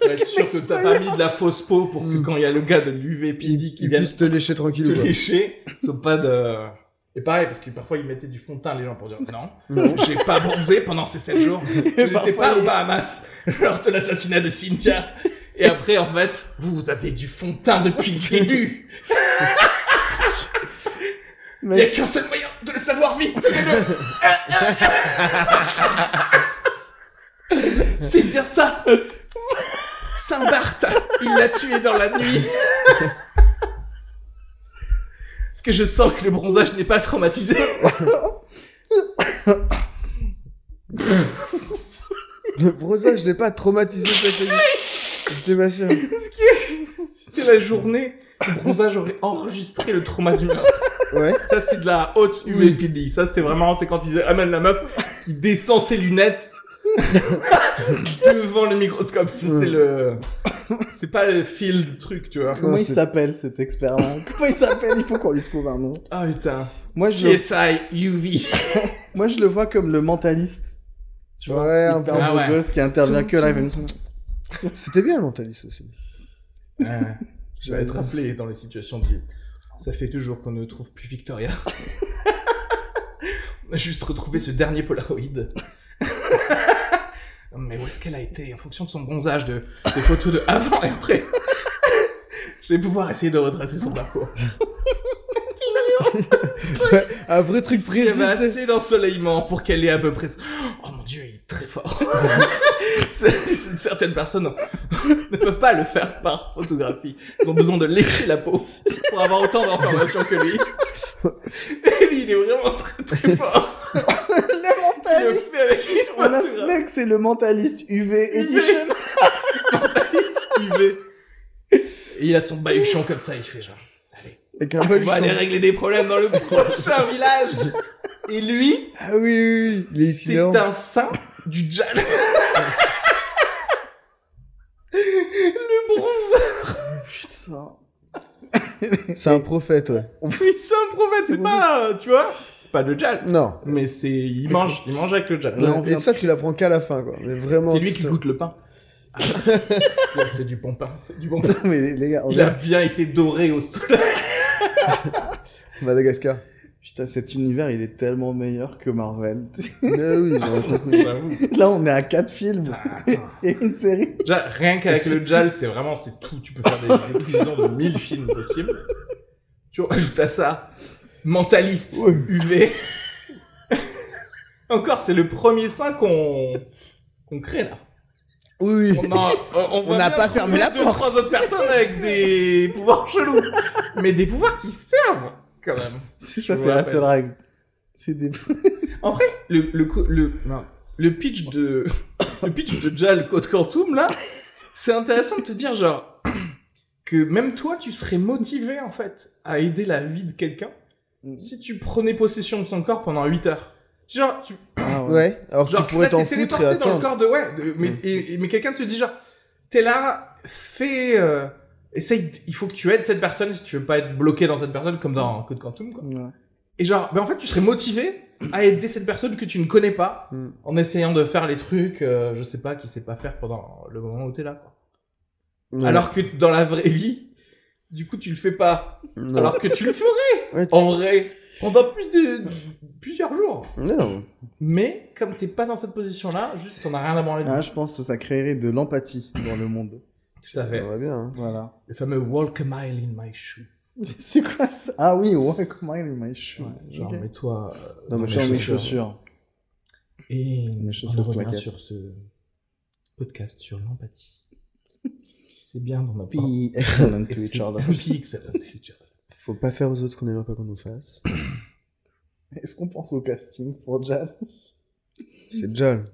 Pour être sûr que t'as pas mis de la fausse peau pour que Mm. quand il y a le gars de l'UVPD qui Il vient puisse te lécher te tranquille quoi. lécher, soit pas de... Et pareil, parce que parfois ils mettaient du fond de teint les gens pour dire non, Non. j'ai pas bronzé pendant ces 7 jours. Je n'étais pas aux Bahamas lors de l'assassinat de Cynthia. Et après, en fait, vous, vous avez du fond de teint depuis le début. Il y a qu'un seul moyen de le savoir vite, tenez-le. C'est de dire ça. Saint-Barth, il l'a tué dans la nuit. Parce que je sens que le bronzage n'est pas traumatisé. Le bronzage n'est pas traumatisé. J'étais pas sûr. Parce que c'était la journée, le bronzage aurait enregistré le trauma du meurtre. Ouais. Ça, c'est de la haute UAPD. Ça, c'est vraiment, c'est quand ils amènent la meuf qui descend ses lunettes devant le microscope. C'est le, c'est pas le fil du truc, tu vois. comment Non, il s'appelle cet expert-là Comment il s'appelle? Il faut qu'on lui trouve un nom. Ah, putain. Moi, je le, CSI UV. moi, je le vois comme le mentaliste. Tu vois, Ouais, un peu. Ah ouais. gosse qui intervient Tout- que là. C'était bien le mentaliste aussi. Je vais être appelé dans les situations de vie. Ça fait deux jours qu'on ne trouve plus Victoria. On a juste retrouvé ce dernier Polaroid. Mais où est-ce qu'elle a été En fonction de son bronzage, de, des photos de avant et après. Je vais pouvoir essayer de retracer son parcours. Un vrai truc Il y précis. avait assez d'ensoleillement pour qu'elle ait à peu près... Oh mon dieu, il est très fort. Certaines personnes ne peuvent pas le faire par photographie. Ils ont besoin de lécher la peau pour avoir autant d'informations que lui. Et lui, il est vraiment très très fort. Mentaliste. On a- c'est le mentaliste UV Edition. mentaliste UV. Et il a son baluchon comme ça, il fait genre... Allez, Avec un on va aller régler des problèmes dans le prochain village. Et lui, Ah oui, oui, oui. C'est un saint du Jal. le bronze. Putain. C'est un prophète, ouais. Oui, c'est un prophète, c'est pas, tu vois, pas le Jal. Non. Mais c'est, il mange, il mange avec le Jal. Là, on Et ça, tu l'apprends qu'à la fin, quoi. Mais vraiment. C'est lui qui goûte le pain. Ah, c'est du bon pain, c'est du bon pain. Mais les, gars, on Il a bien été doré au soleil. Madagascar. putain, cet univers, il est tellement meilleur que Marvel. Mais oui. Là, on est à 4 films Attends, et une série. Déjà, rien qu'avec le Jal, c'est vraiment, c'est tout. Tu peux faire des déclinaisons de 1000 films possibles. Tu rajoutes à ça, mentaliste, Ouais. UV. Encore, c'est le premier sein qu'on qu'on crée là. Oui, oui. On n'a pas fermé la porte. trois autres personnes avec des pouvoirs chelous. Mais des pouvoirs qui servent, quand même. C'est ça, c'est la seule règle. C'est des. En vrai, le, le, le, non, le pitch de, le pitch de Jal Code Quantum, là, c'est intéressant de te dire, genre, que même toi, tu serais motivé, en fait, à aider la vie de quelqu'un. Si tu prenais possession de son corps pendant 8 heures. Genre, tu, Ah Ouais, alors genre, tu pourrais t'en foutre et dans le attendre. corps de, ouais, de- mais, Mm. et- et- mais quelqu'un te dit, genre, t'es là, fais, euh, essaye, il faut que tu aides cette personne si tu veux pas être bloqué dans cette personne comme dans Code Quantum, quoi. Ouais. Et genre, ben en fait, tu serais motivé à aider cette personne que tu ne connais pas Mm. en essayant de faire les trucs, euh, je sais pas, qu'il sait pas faire pendant le moment où t'es là, quoi. Ouais. Alors que dans la vraie vie, du coup, tu le fais pas. Non. Alors que tu le ferais, Ouais, tu- en vrai, pendant plus de, plusieurs jours. Non. Mais, comme t'es pas dans cette position-là, juste, t'en as rien à branler. Ah, je pense que ça créerait de l'empathie dans le monde. Tout à fait. Ça va bien. hein. Voilà. Le fameux walk a mile in my shoe. C'est quoi ça? Ah oui, walk mile in my shoe. Ouais, genre, Ok. mets-toi euh, Dans dans mes Dans mes mes chaussures. chaussures. Et Mes on chaussettes revient sur ce podcast sur l'empathie. C'est bien d'en avoir. Be excellent to each other. Be excellent to each other. Faut pas faire aux autres ce qu'on aimerait pas qu'on nous fasse. Est-ce qu'on pense au casting pour Jal? C'est Jal.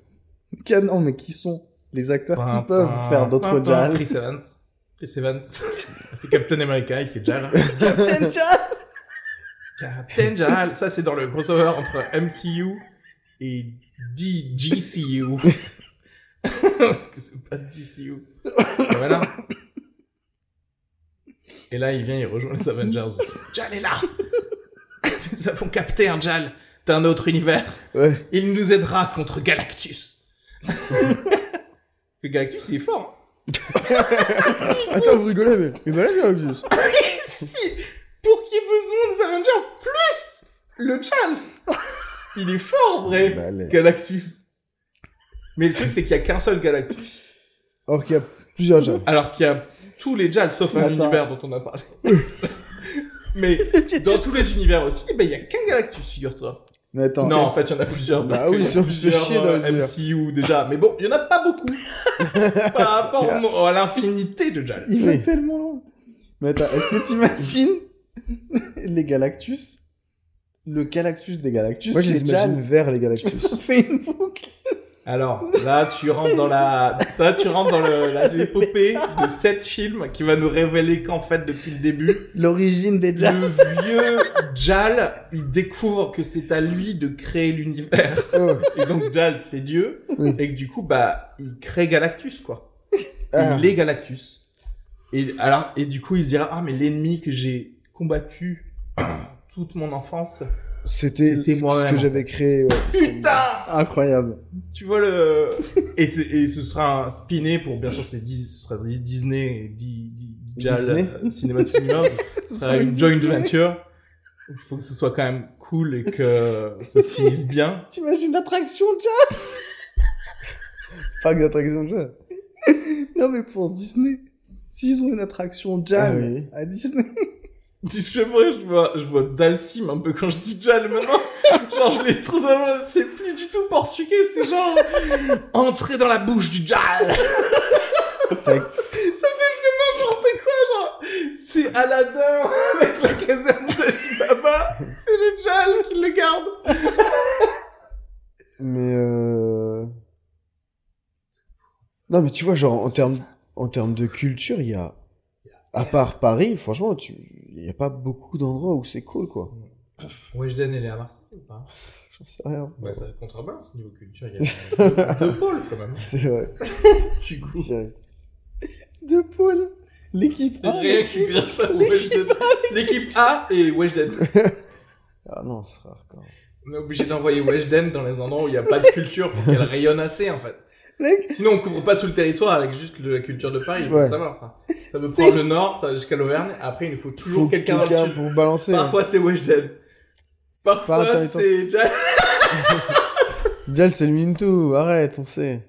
Non, mais qui sont les acteurs qui peuvent faire d'autres. Jal? Chris Evans. Chris Evans. Il fait Captain America, il fait Jal. Captain Jal Captain Jal. Ça, c'est dans le crossover entre MCU et DGCU. Parce que c'est pas DCU. Et voilà. Et là, il vient, il rejoint les Avengers. Jal est là Nous avons capté un Jal d'un autre univers. Ouais. Il nous aidera contre Galactus. Le Galactus, il est fort. hein. Attends, vous rigolez, mais. Mais balèze, Galactus. si, si. Pour qu'il y ait besoin des Avengers, plus le Jal? Il est fort, en vrai. Balèze. Galactus. Mais le truc, c'est qu'il y a qu'un seul Galactus. Or qu'il y a plusieurs Jal. Alors qu'il y a tous les Jals, sauf un Attends. univers dont on a parlé. Mais dans tous les univers aussi, ben, il y a qu'un Galactus, figure-toi. Mais attends. Non, en fait, il y en a plusieurs. Bah parce oui, a si on se fait plusieurs, chier dans les euh, univers. MCU déjà. Mais bon, il y en a pas beaucoup. Par rapport au à l'infinité de Jal. Il va Oui. tellement loin. Mais attends, est-ce que t'imagines les Galactus? Le Galactus des Galactus, Moi, je les c'est imagine Jal. vers les Galactus. Ça fait une boucle. Alors, là, tu rentres dans la, ça, tu rentres dans l'épopée de sept films qui va nous révéler qu'en fait, depuis le début, L'origine des Jal. le vieux Jal, il découvre que c'est à lui de créer l'univers. Oh. Et donc, Jal, c'est Dieu. Oui. Et que du coup, bah, il crée Galactus, quoi. Ah. Il est Galactus. Et alors, et du coup, il se dira, ah, mais l'ennemi que j'ai combattu toute mon enfance. C'était C'était ce que j'avais créé. ouais. Putain! Incroyable. Tu vois le, et, c'est- et ce sera un spiné pour, bien sûr, c'est ce sera Disney et Di- Di- Disney. euh, Cinematic Universe, ce sera une joint venture. Il faut que ce soit quand même cool et que ça se finisse bien. T'imagines l'attraction Jal Pas que l'attraction Jal. non mais pour Disney, s'ils ont une attraction Jal Ah oui. à Disney, Je sais pas, je vois, je vois Dalsim un peu quand je dis Jal maintenant. genre, je l'ai trop avant, c'est plus du tout portugais, c'est genre, entrer dans la bouche du Jal. Ça devient n'importe quoi, genre, c'est Aladdin avec la caserne de Baba, c'est le Jal qui le garde. Mais euh... Non, mais tu vois, genre, en termes, en termes de culture, il y a... À part Paris, franchement, tu... il y a pas beaucoup d'endroits où c'est cool, quoi. Weshden, elle est à Marseille ou pas? J'en sais rien. Bah, ça contrebalance niveau culture, il y a deux, deux pôles quand même. C'est vrai. Du coup, c'est deux poules, l'équipe A. L'équipe A et Weshden. Ah non, ce sera hardcore. On est obligé d'envoyer Weshden dans les endroits où il n'y a pas de culture pour qu'elle rayonne assez en fait. Sinon on couvre pas tout le territoire avec juste de la culture de Paris, il faut Ouais. savoir ça. Ça veut prendre le nord, ça va jusqu'à l'Auvergne, après il nous faut toujours quelqu'un sud. pour balancer. hein. Parfois c'est Weshden. Par Parfois c'est Jal. Dial, c'est le Minto, arrête, on sait.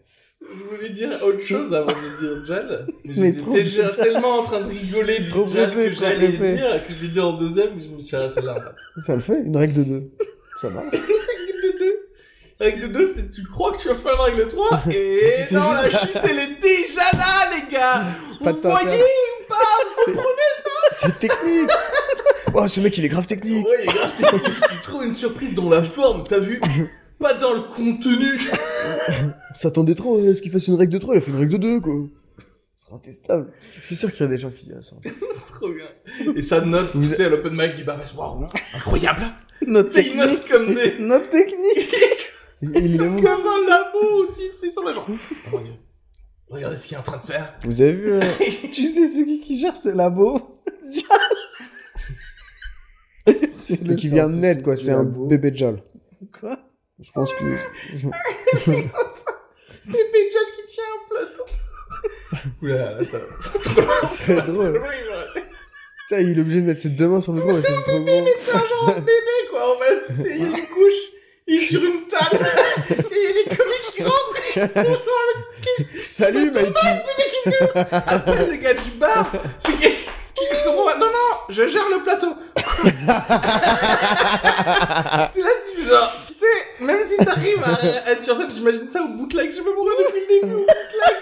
Je voulais dire autre chose avant de dire Jal. Mais j'étais Jal. tellement en train de rigoler du Trop Jal pressé, que j'allais dire, que je l'ai dit en deuxième, que je me suis arrêté là en fait. Ça le fait, une règle de deux. Ça marche. Règle de 2. Règle de 2, c'est tu crois que tu vas faire une règle 3 et Tu non, juste- la chute elle est déjà là, les gars. Pas Vous voyez ou pas C'est- C'est technique Oh, ce mec, il est grave technique Ouais, il est grave technique, c'est trop une surprise dans la forme, t'as vu Pas dans le contenu. On s'attendait trop à ce qu'il fasse une règle de 3, il a fait une règle de 2, quoi. C'est intestable. Je suis sûr qu'il y a des gens qui disent ça. c'est trop bien. Et ça note, tu Vous- sais, à l'open mic du Barbès. Waouh, incroyable. notre C'est une note technique, comme des. notre technique. Il, il est Comme un labo aussi, sur la genre. Oh mon dieu. Regardez ce qu'il est en train de faire. Vous avez vu, euh, tu sais c'est qui qui gère ce labo? C'est le qui vient de naître, quoi, c'est un bébé de Jal. Quoi? Je pense que... C'est Béjal qui tient un plateau. Oula, là, ça. C'est. C'est drôle. Ça, il est obligé de mettre ses deux mains sur le que c'est trop gros. C'est un genre de bébé, quoi, en fait. C'est une couche, il est sur une table, et les comiques qui rentrent, et bonjour, Salut, Mikey appelle le gars du bar. C'est qui- je comprends pas. Non, non, je gère le plateau. T'es là, tu genre, tu sais, même si t'arrives à être sur scène, j'imagine ça au bootleg, je pas pourquoi depuis le début, au bootleg.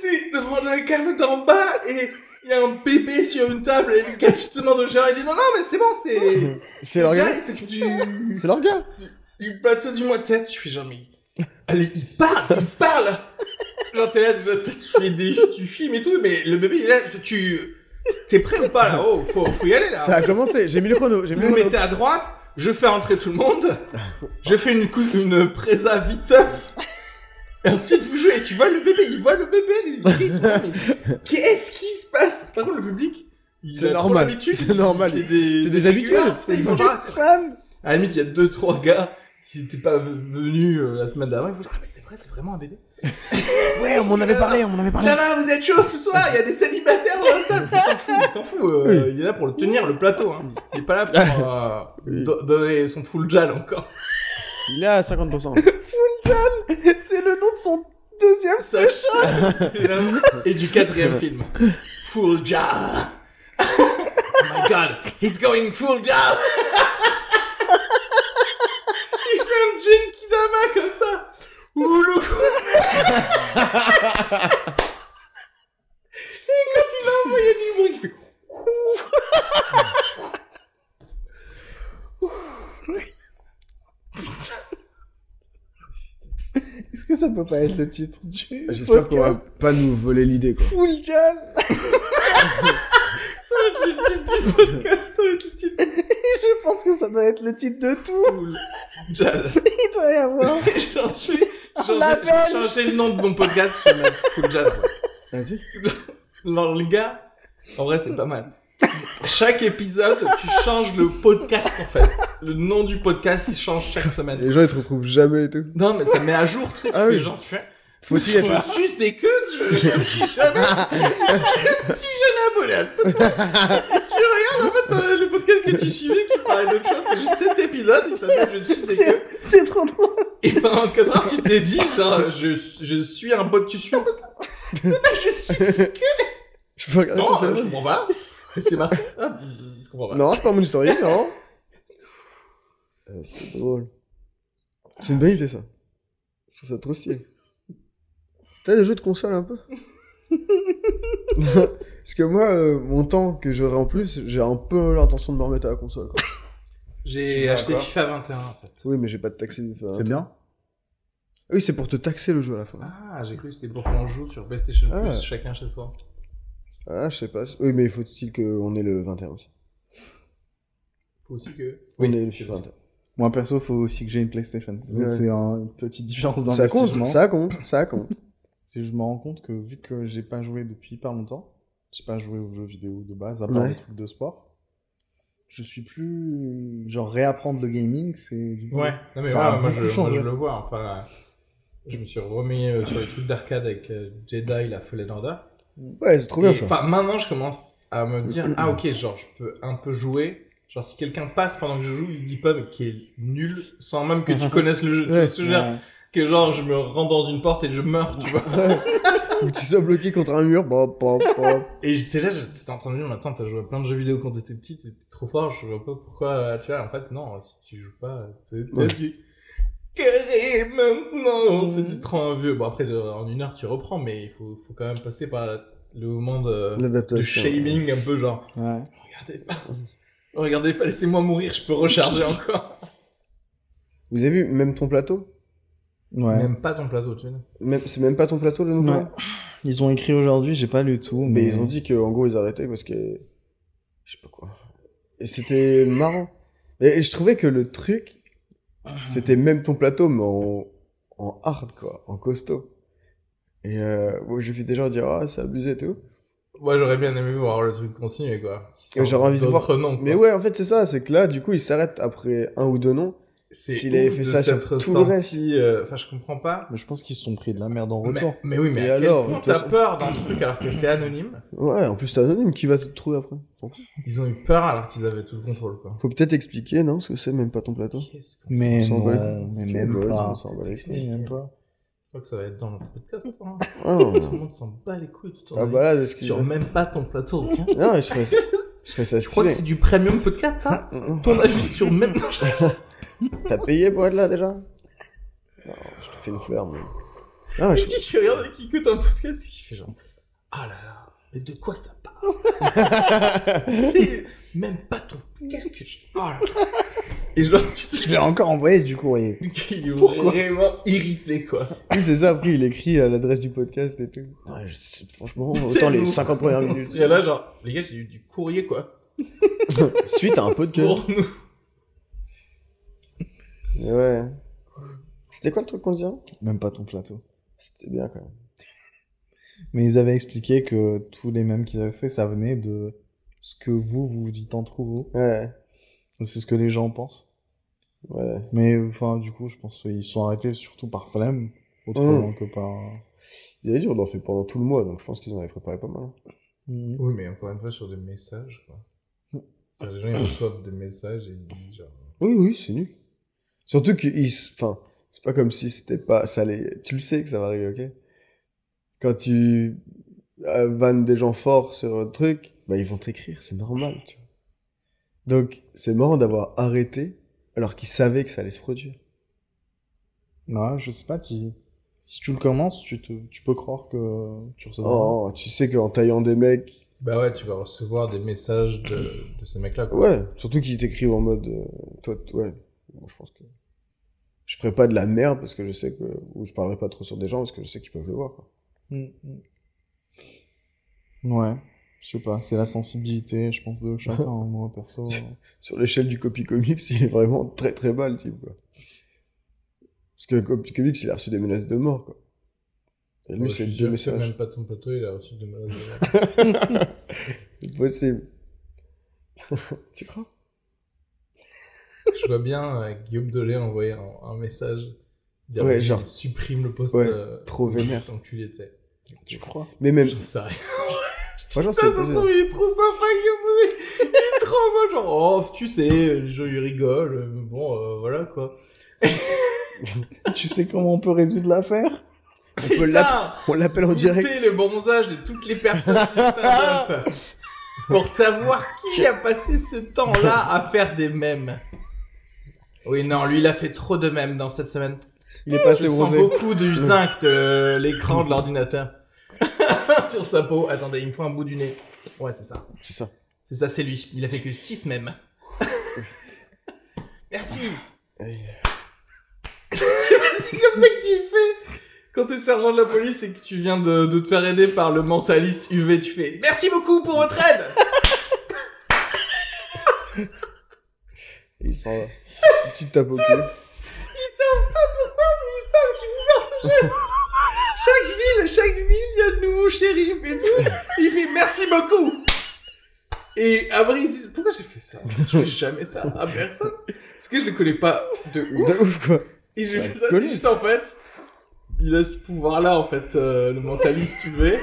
T'es devant le câble d'en bas, et il y a un bébé sur une table, et le gars, tu te demandes au gérant, il dit non, non, mais c'est bon, c'est... C'est leur Tiens, gars il s'occupe du, C'est leur gars du plateau du mois de tête, tu fais genre, mais. Allez, il parle, il parle. Genre, t'es là, déjà, tu fais des, tu filmes et tout, mais le bébé, il est là, tu. T'es prêt ou pas là? Oh, faut, faut y aller là. Ça a commencé, j'ai mis le chrono, j'ai mis Vous le chrono. mettez à droite, je fais entrer tout le monde, je fais une, une présa viteuf, et ensuite vous jouez, tu vois le bébé, il voit le bébé, les mais qu'est-ce qui se passe? Par contre, le public, C'est normal, c'est normal. c'est des, C'est des habitués, c'est Fan à la limite, il y a deux, trois gars qui n'étaient pas venus euh, la semaine d'avant. Ils font genre, ah, mais c'est vrai, c'est vraiment un bébé. Ouais, on m'en avait parlé, on m'en avait Ça va, vous êtes chaud ce soir Il y a des célibataires dans la salle. Il s'en fout, il s'en fout. euh, Il est là pour le tenir le plateau. Hein. Il est pas là pour euh, Oui. donner son full jal encore. Il est à 50%. C'est le nom de son deuxième là. Et du quatrième film. Full jal. Oh my god, he's going full jal. Il fait un Genkidama comme ça. Oulou. Et quand il a envoyé l'humour, il fait. Est-ce que ça peut pas être le titre du J'espère qu'on va podcast pas nous voler l'idée, quoi. Full va être le titre du podcast, ça va être le titre. Je pense que ça doit être le titre de tout. Full jal. Il doit y avoir. changer, changer, changer le nom de mon podcast, je vais mettre Full Jazz. Vas-y. Non, les gars, en vrai, c'est pas mal. Chaque épisode, tu changes le podcast, en fait. Le nom du podcast, il change chaque semaine. Les gens, ils te retrouvent jamais et tout. Non, mais ça met à jour, tu sais, tu Ah fais oui. genre, tu fais, Faut-il. Je suce des queues, je, je me suis jamais, je me suis jamais abonné à ce podcast. tu regardes, en fait, c'est le podcast que tu suivais qui parlait d'autre chose, c'est juste cet épisode, il s'appelle Je suce des queues. C'est trop drôle. Et pendant 4 heures, tu t'es dit, genre, je, je suis un bot, tu suis un podcast. C'est pas, je suis des queues. Je peux regarder Non, je comprends pas. C'est marqué. Ah, je comprends pas. Non, c'est pas mon historique, non. Euh, c'est drôle. C'est une bonne idée, ça. Je trouve ça trop stylé. T'as des jeux de console un peu Parce que moi, euh, mon temps que j'aurai en plus, j'ai un peu l'intention de me remettre à la console. Quoi. J'ai acheté FIFA 21, en fait. Oui, mais j'ai pas de taxi. enfin, C'est bien. Oui, c'est pour te taxer le jeu à la fin. Ah, j'ai cru que c'était pour qu'on joue sur PlayStation Ah. Plus, chacun chez soi. Ah, je sais pas. Oui, mais faut-il qu'on ait le 21 aussi Faut aussi que. On ait le FIFA 21. Moi, perso, faut aussi que j'ai une PlayStation. Ouais. C'est un- une petite différence Ça compte, d'investissement. ça compte, ça compte. C'est que je me rends compte que vu que j'ai pas joué depuis hyper longtemps, j'ai pas joué aux jeux vidéo de base, à part Ouais. les trucs de sport, je suis plus. Genre, réapprendre le gaming, c'est. du coup- Ouais, non mais Ça ouais, a moi, je, moi je le vois. Enfin, je me suis remis euh, sur les trucs d'arcade avec euh, Jedi, la Fallen Order. Ouais, c'est trop bien Et, ça. Enfin, maintenant, je commence à me dire, ah ok, genre, je peux un peu jouer. Genre, si quelqu'un passe pendant que je joue, il se dit pas, mais qui est nul, sans même que tu connaisses le jeu. Tu vois ce que je veux dire. Que genre, je me rends dans une porte et je meurs, tu vois. Ou tu sois bloqué contre un mur, bop, bop, bop. Et j'étais là, j'étais en train de me dire, mais attends, t'as joué à plein de jeux vidéo quand t'étais petit, t'étais trop fort, je vois pas pourquoi, tu vois, en fait, non, si tu joues pas, c'est Ouais. Tu Carré maintenant C'est du trop un vieux. Bon, après, en une heure, tu reprends, mais il faut, faut quand même passer par le moment de, shaming, un peu genre, Ouais. regardez pas, regardez pas, laissez-moi mourir, je peux recharger encore. Vous avez vu, même ton plateau? Ouais. Même pas ton plateau, tu vois. Même- C'est même pas ton plateau le nouveau? Ouais. Ils ont écrit aujourd'hui, j'ai pas lu tout, Mais mais. ils ont dit qu'en gros ils arrêtaient parce que. Je sais pas quoi. Et c'était marrant. Et je trouvais que le truc, c'était même ton plateau, mais en, en hard quoi, en costaud. Et euh, moi j'ai vu des gens dire ah c'est abusé et tout. Moi, j'aurais bien aimé voir le truc continuer, quoi. J'aurais envie de voir- noms, quoi. Mais ouais en fait c'est ça, c'est que là du coup ils s'arrêtent après un ou deux noms. S'il avait fait ça sur tout le reste. euh, Enfin, je comprends pas. Mais je pense qu'ils se sont pris de la merde en Mais, retour. mais oui, mais Et à alors, t'as peur d'un truc alors que t'es anonyme Ouais en plus t'es anonyme, qui va te trouver après? Ils ont eu peur alors qu'ils avaient tout le contrôle, quoi. Faut peut-être expliquer non? Parce que c'est même pas ton plateau. Mais non, mais même pas. Même pas. Je crois que ça va être dans le podcast. hein. Ah, Tout le monde s'en bat les couilles tout ah bah là de ce que Sur même pas ton plateau. Non mais je serais, je ça Je crois que c'est du premium podcast, ça Ton avis sur même... T'as payé pour être là déjà? Non, je te fais une fleur, mais. Ah, je... Qui qui regarde et qui écoute un podcast et qui fait genre... Ah là là, mais de quoi ça parle? Même pas ton... Qu'est-ce que je... Oh là là. Et genre, tu sais... Je vais encore envoyer du courrier. Il est Pourquoi? vraiment irrité, quoi. Oui, c'est ça, après il écrit à l'adresse du podcast et tout. Ouais, je sais- franchement, autant les 50 premières minutes. serait là, genre, les gars, j'ai eu du courrier, quoi. Suite à un podcast. Pour nous. Ouais. C'était quoi le truc qu'on disait Même pas ton plateau. C'était bien quand même. Mais ils avaient expliqué que tous les mêmes qu'ils avaient fait, ça venait de ce que vous, vous dites entre vous. Ouais, C'est ce que les gens pensent. ouais. Mais enfin, du coup, je pense qu'ils sont arrêtés surtout par flemme, autrement que par. Il avait dit on en fait pendant tout le mois, donc je pense qu'ils en avaient préparé pas mal. hein. Mhm. Oui, mais encore une fois, sur des messages, quoi. Enfin, les gens, ils reçoivent des messages et ils disent, genre... Oui, oui, c'est nul. Surtout que, ils... enfin, c'est pas comme si c'était pas, ça allait, tu le sais que ça va arriver, ok? Quand tu euh, vannes des gens forts sur un truc, bah, ils vont t'écrire, c'est normal, tu vois. Donc, c'est marrant d'avoir arrêté, alors qu'ils savaient que ça allait se produire. Ouais, je sais pas, si, si tu le commences, tu, te... tu peux croire que tu recevras. Oh, tu sais qu'en taillant des mecs, Bah ouais, tu vas recevoir des messages de, de ces mecs-là, quoi. ouais, surtout qu'ils t'écrivent en mode, euh, toi, ouais, moi je pense que je ferai pas de la merde parce que je sais que, ou je parlerai pas trop sur des gens parce que je sais qu'ils peuvent le voir, quoi. Mhm. Ouais, je sais pas, c'est la sensibilité, je pense, de chacun, hein, moi, perso. sur l'échelle du Copy Comics, il est vraiment très très bas le type, quoi. Parce que Copy Comics, il a reçu des menaces de mort, quoi. Et lui, Ouais, c'est deux messages. même pas ton plateau, il a reçu de malades. C'est possible. tu crois Je vois bien euh, Guillaume Dolé envoyer un, un message Dire, Ouais, genre- Supprime le post. Ouais, euh, trop vénère. Tu. Tu crois Mais même, J'en sais rien. ça, ça se trouve, il est trop sympa, Gabriel. Il est trop moi, genre, oh, tu sais, ils rigolent, mais bon, euh, voilà, quoi. Tu sais comment on peut résoudre l'affaire On l'appelle en direct. Le bronzage de toutes les personnes pour savoir qui a passé ce temps-là à faire des mèmes. Oui, non, lui, il a fait trop de mèmes dans cette semaine. Il est pas Je sens bronzé. beaucoup de zinc de l'écran de l'ordinateur sur sa peau. Attendez, il me faut un bout du nez. Ouais, c'est ça. C'est ça. C'est ça, c'est lui. Il a fait que 6 mèmes. Merci. c'est comme ça que tu fais. Quand t'es sergent de la police et que tu viens de, de te faire aider par le mentaliste UV, tu fais Merci beaucoup pour votre aide Il s'en va. Petite tape au cul. Ils savent pas pourquoi, mais ils savent qu'il faut faire ce geste. Chaque ville, chaque ville, il y a de nouveaux shérifs et tout. Il fait merci beaucoup. Et après, ils disent pourquoi j'ai fait ça? Je fais jamais ça à personne. Parce que je le connais pas de ouf. De ouf, quoi. Et j'ai fait ça, c'est juste en fait. Il a ce pouvoir-là, en fait, euh, le mentaliste UV.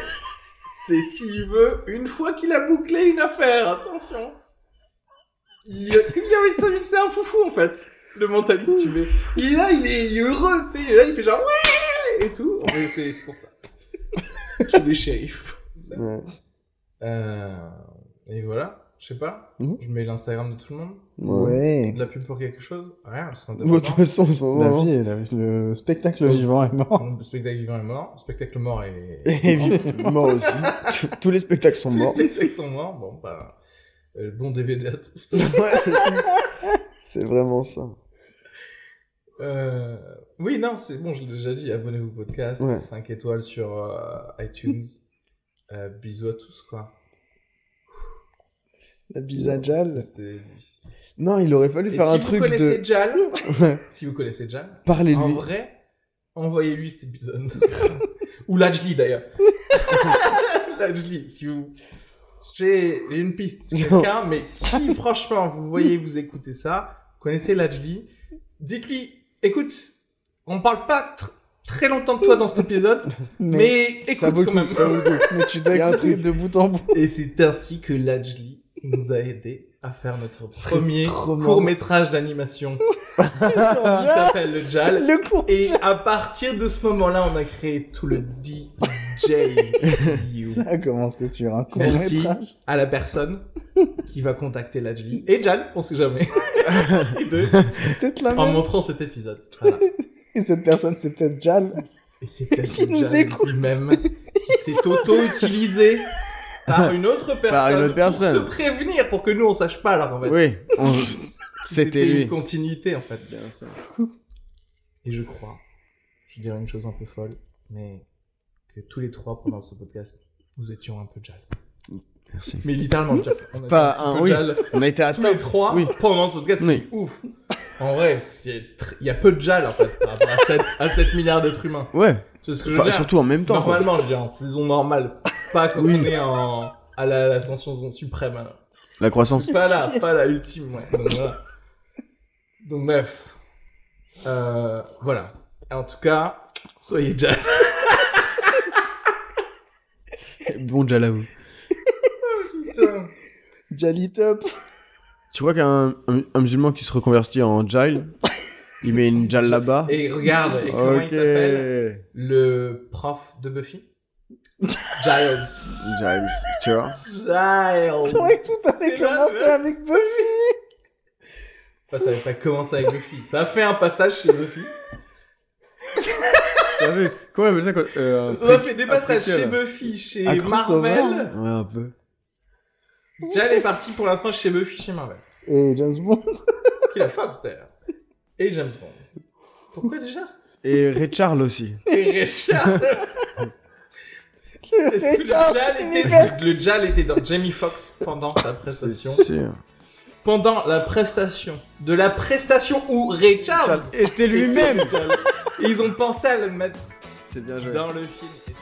C'est s'il veut, une fois qu'il a bouclé une affaire, attention. Il, il, il, c'est un foufou, en fait, le mentaliste UV. Il est là, il est, il est heureux, tu sais, il est là, il fait genre ouais et tout. En fait, c'est c'est pour ça. Tous les shérifs. Ouais. Euh, et voilà, je sais pas. Mhm. Je mets l'Instagram de tout le monde. Ouais. De la pub pour quelque chose Rien, c'est un Bon, de toute façon, ce La vie, la- le spectacle Oui. vivant est mort. Le spectacle vivant est mort. Le spectacle mort est. Et mort aussi. Tous- les spectacles sont Tous les morts. spectacles sont morts. Bon, bah. Euh, bon DVD à tous. Ouais, c'est vraiment ça. Euh, Oui, non, c'est bon, je l'ai déjà dit. Abonnez-vous au podcast. Ouais. 5 étoiles sur euh, iTunes. Euh, bisous à tous, quoi. La bise à Jal. Non, il aurait fallu Et faire si un truc de. Jal, si vous connaissez Jal, en Parlez-lui. vrai, envoyez-lui cet épisode. Ou Lajli d'ailleurs. Lajli, si vous. J'ai une piste, c'est quelqu'un, mais si franchement vous voyez, vous écoutez ça, vous connaissez Lajli, dites-lui, écoute, on parle pas tr- très longtemps de toi dans cet épisode, mais, Ça écoute quand coup, même. ça vaut le coup. Mais tu dois écouter de bout en bout. Et c'est ainsi que Lajli nous a aidé à faire notre premier court métrage d'animation qui s'appelle le Jal. Le cours. Et à partir de ce moment-là, on a créé tout le DJCU. Ça a commencé sur un court Merci métrage. à la personne qui va contacter Lajli. Et Jal, on sait jamais. Les deux, C'est peut-être la en même. montrant cet épisode. Voilà. Et cette personne, c'est peut-être Jal. Et c'est peut-être Qui nous écoute. lui-même qui s'est auto-utilisé par une autre personne, Par une autre personne. pour se prévenir, pour que nous on sache pas alors en fait. Oui, on- C'était c'était une lui. continuité en fait. Et je crois, je dirais une chose un peu folle, mais que tous les trois pendant ce podcast, nous étions un peu Jal. Merci. Mais littéralement, je on était Pas un oui. Jal. On a été Tous les trois Oui. pendant ce podcast, c'est Oui. ouf. En vrai, tr- il y a peu de Jal en fait par rapport à 7, à 7 milliards d'êtres humains. Ouais. C'est ce que je veux Enfin, dire? surtout en même temps. quoi. Normalement, je veux dire, en saison normale, pas quand on est en, à la- l'ascension suprême. alors. La croissance. Pas là, pas la ultime, ouais. Donc, voilà. Donc, bref. Euh, voilà. En tout cas, soyez déjà. Bon, Jalao. Putain. Jali top. Tu vois qu'un un, un musulman qui se reconvertit en Jal, il met une Jal là-bas. Et regarde, et comment il Ok. s'appelle Le prof de Buffy? Giles. Giles, tu vois. Giles. C'est vrai que tout avait C'est commencé avec Buffy. Enfin, ça avait pas commencé avec Buffy. Ça a fait un passage chez Buffy. T'as vu Comment on appelle ça quand, euh, un a fait des passages chez. Buffy, chez Un crossover. Marvel. Ouais, un peu. Giles est parti pour l'instant chez Buffy, chez Marvel. Et James Bond. Qui la Fox d'ailleurs. Et James Bond. Pourquoi déjà? Et Ray Charles aussi. Et Richard. Est-ce que le Jal, était, le Jal était dans Jamie Foxx pendant sa prestation? C'est sûr. Pendant la prestation. De la prestation où Ray Charles était lui-même. ils ont pensé à le mettre C'est bien joué. dans le film. Et ça,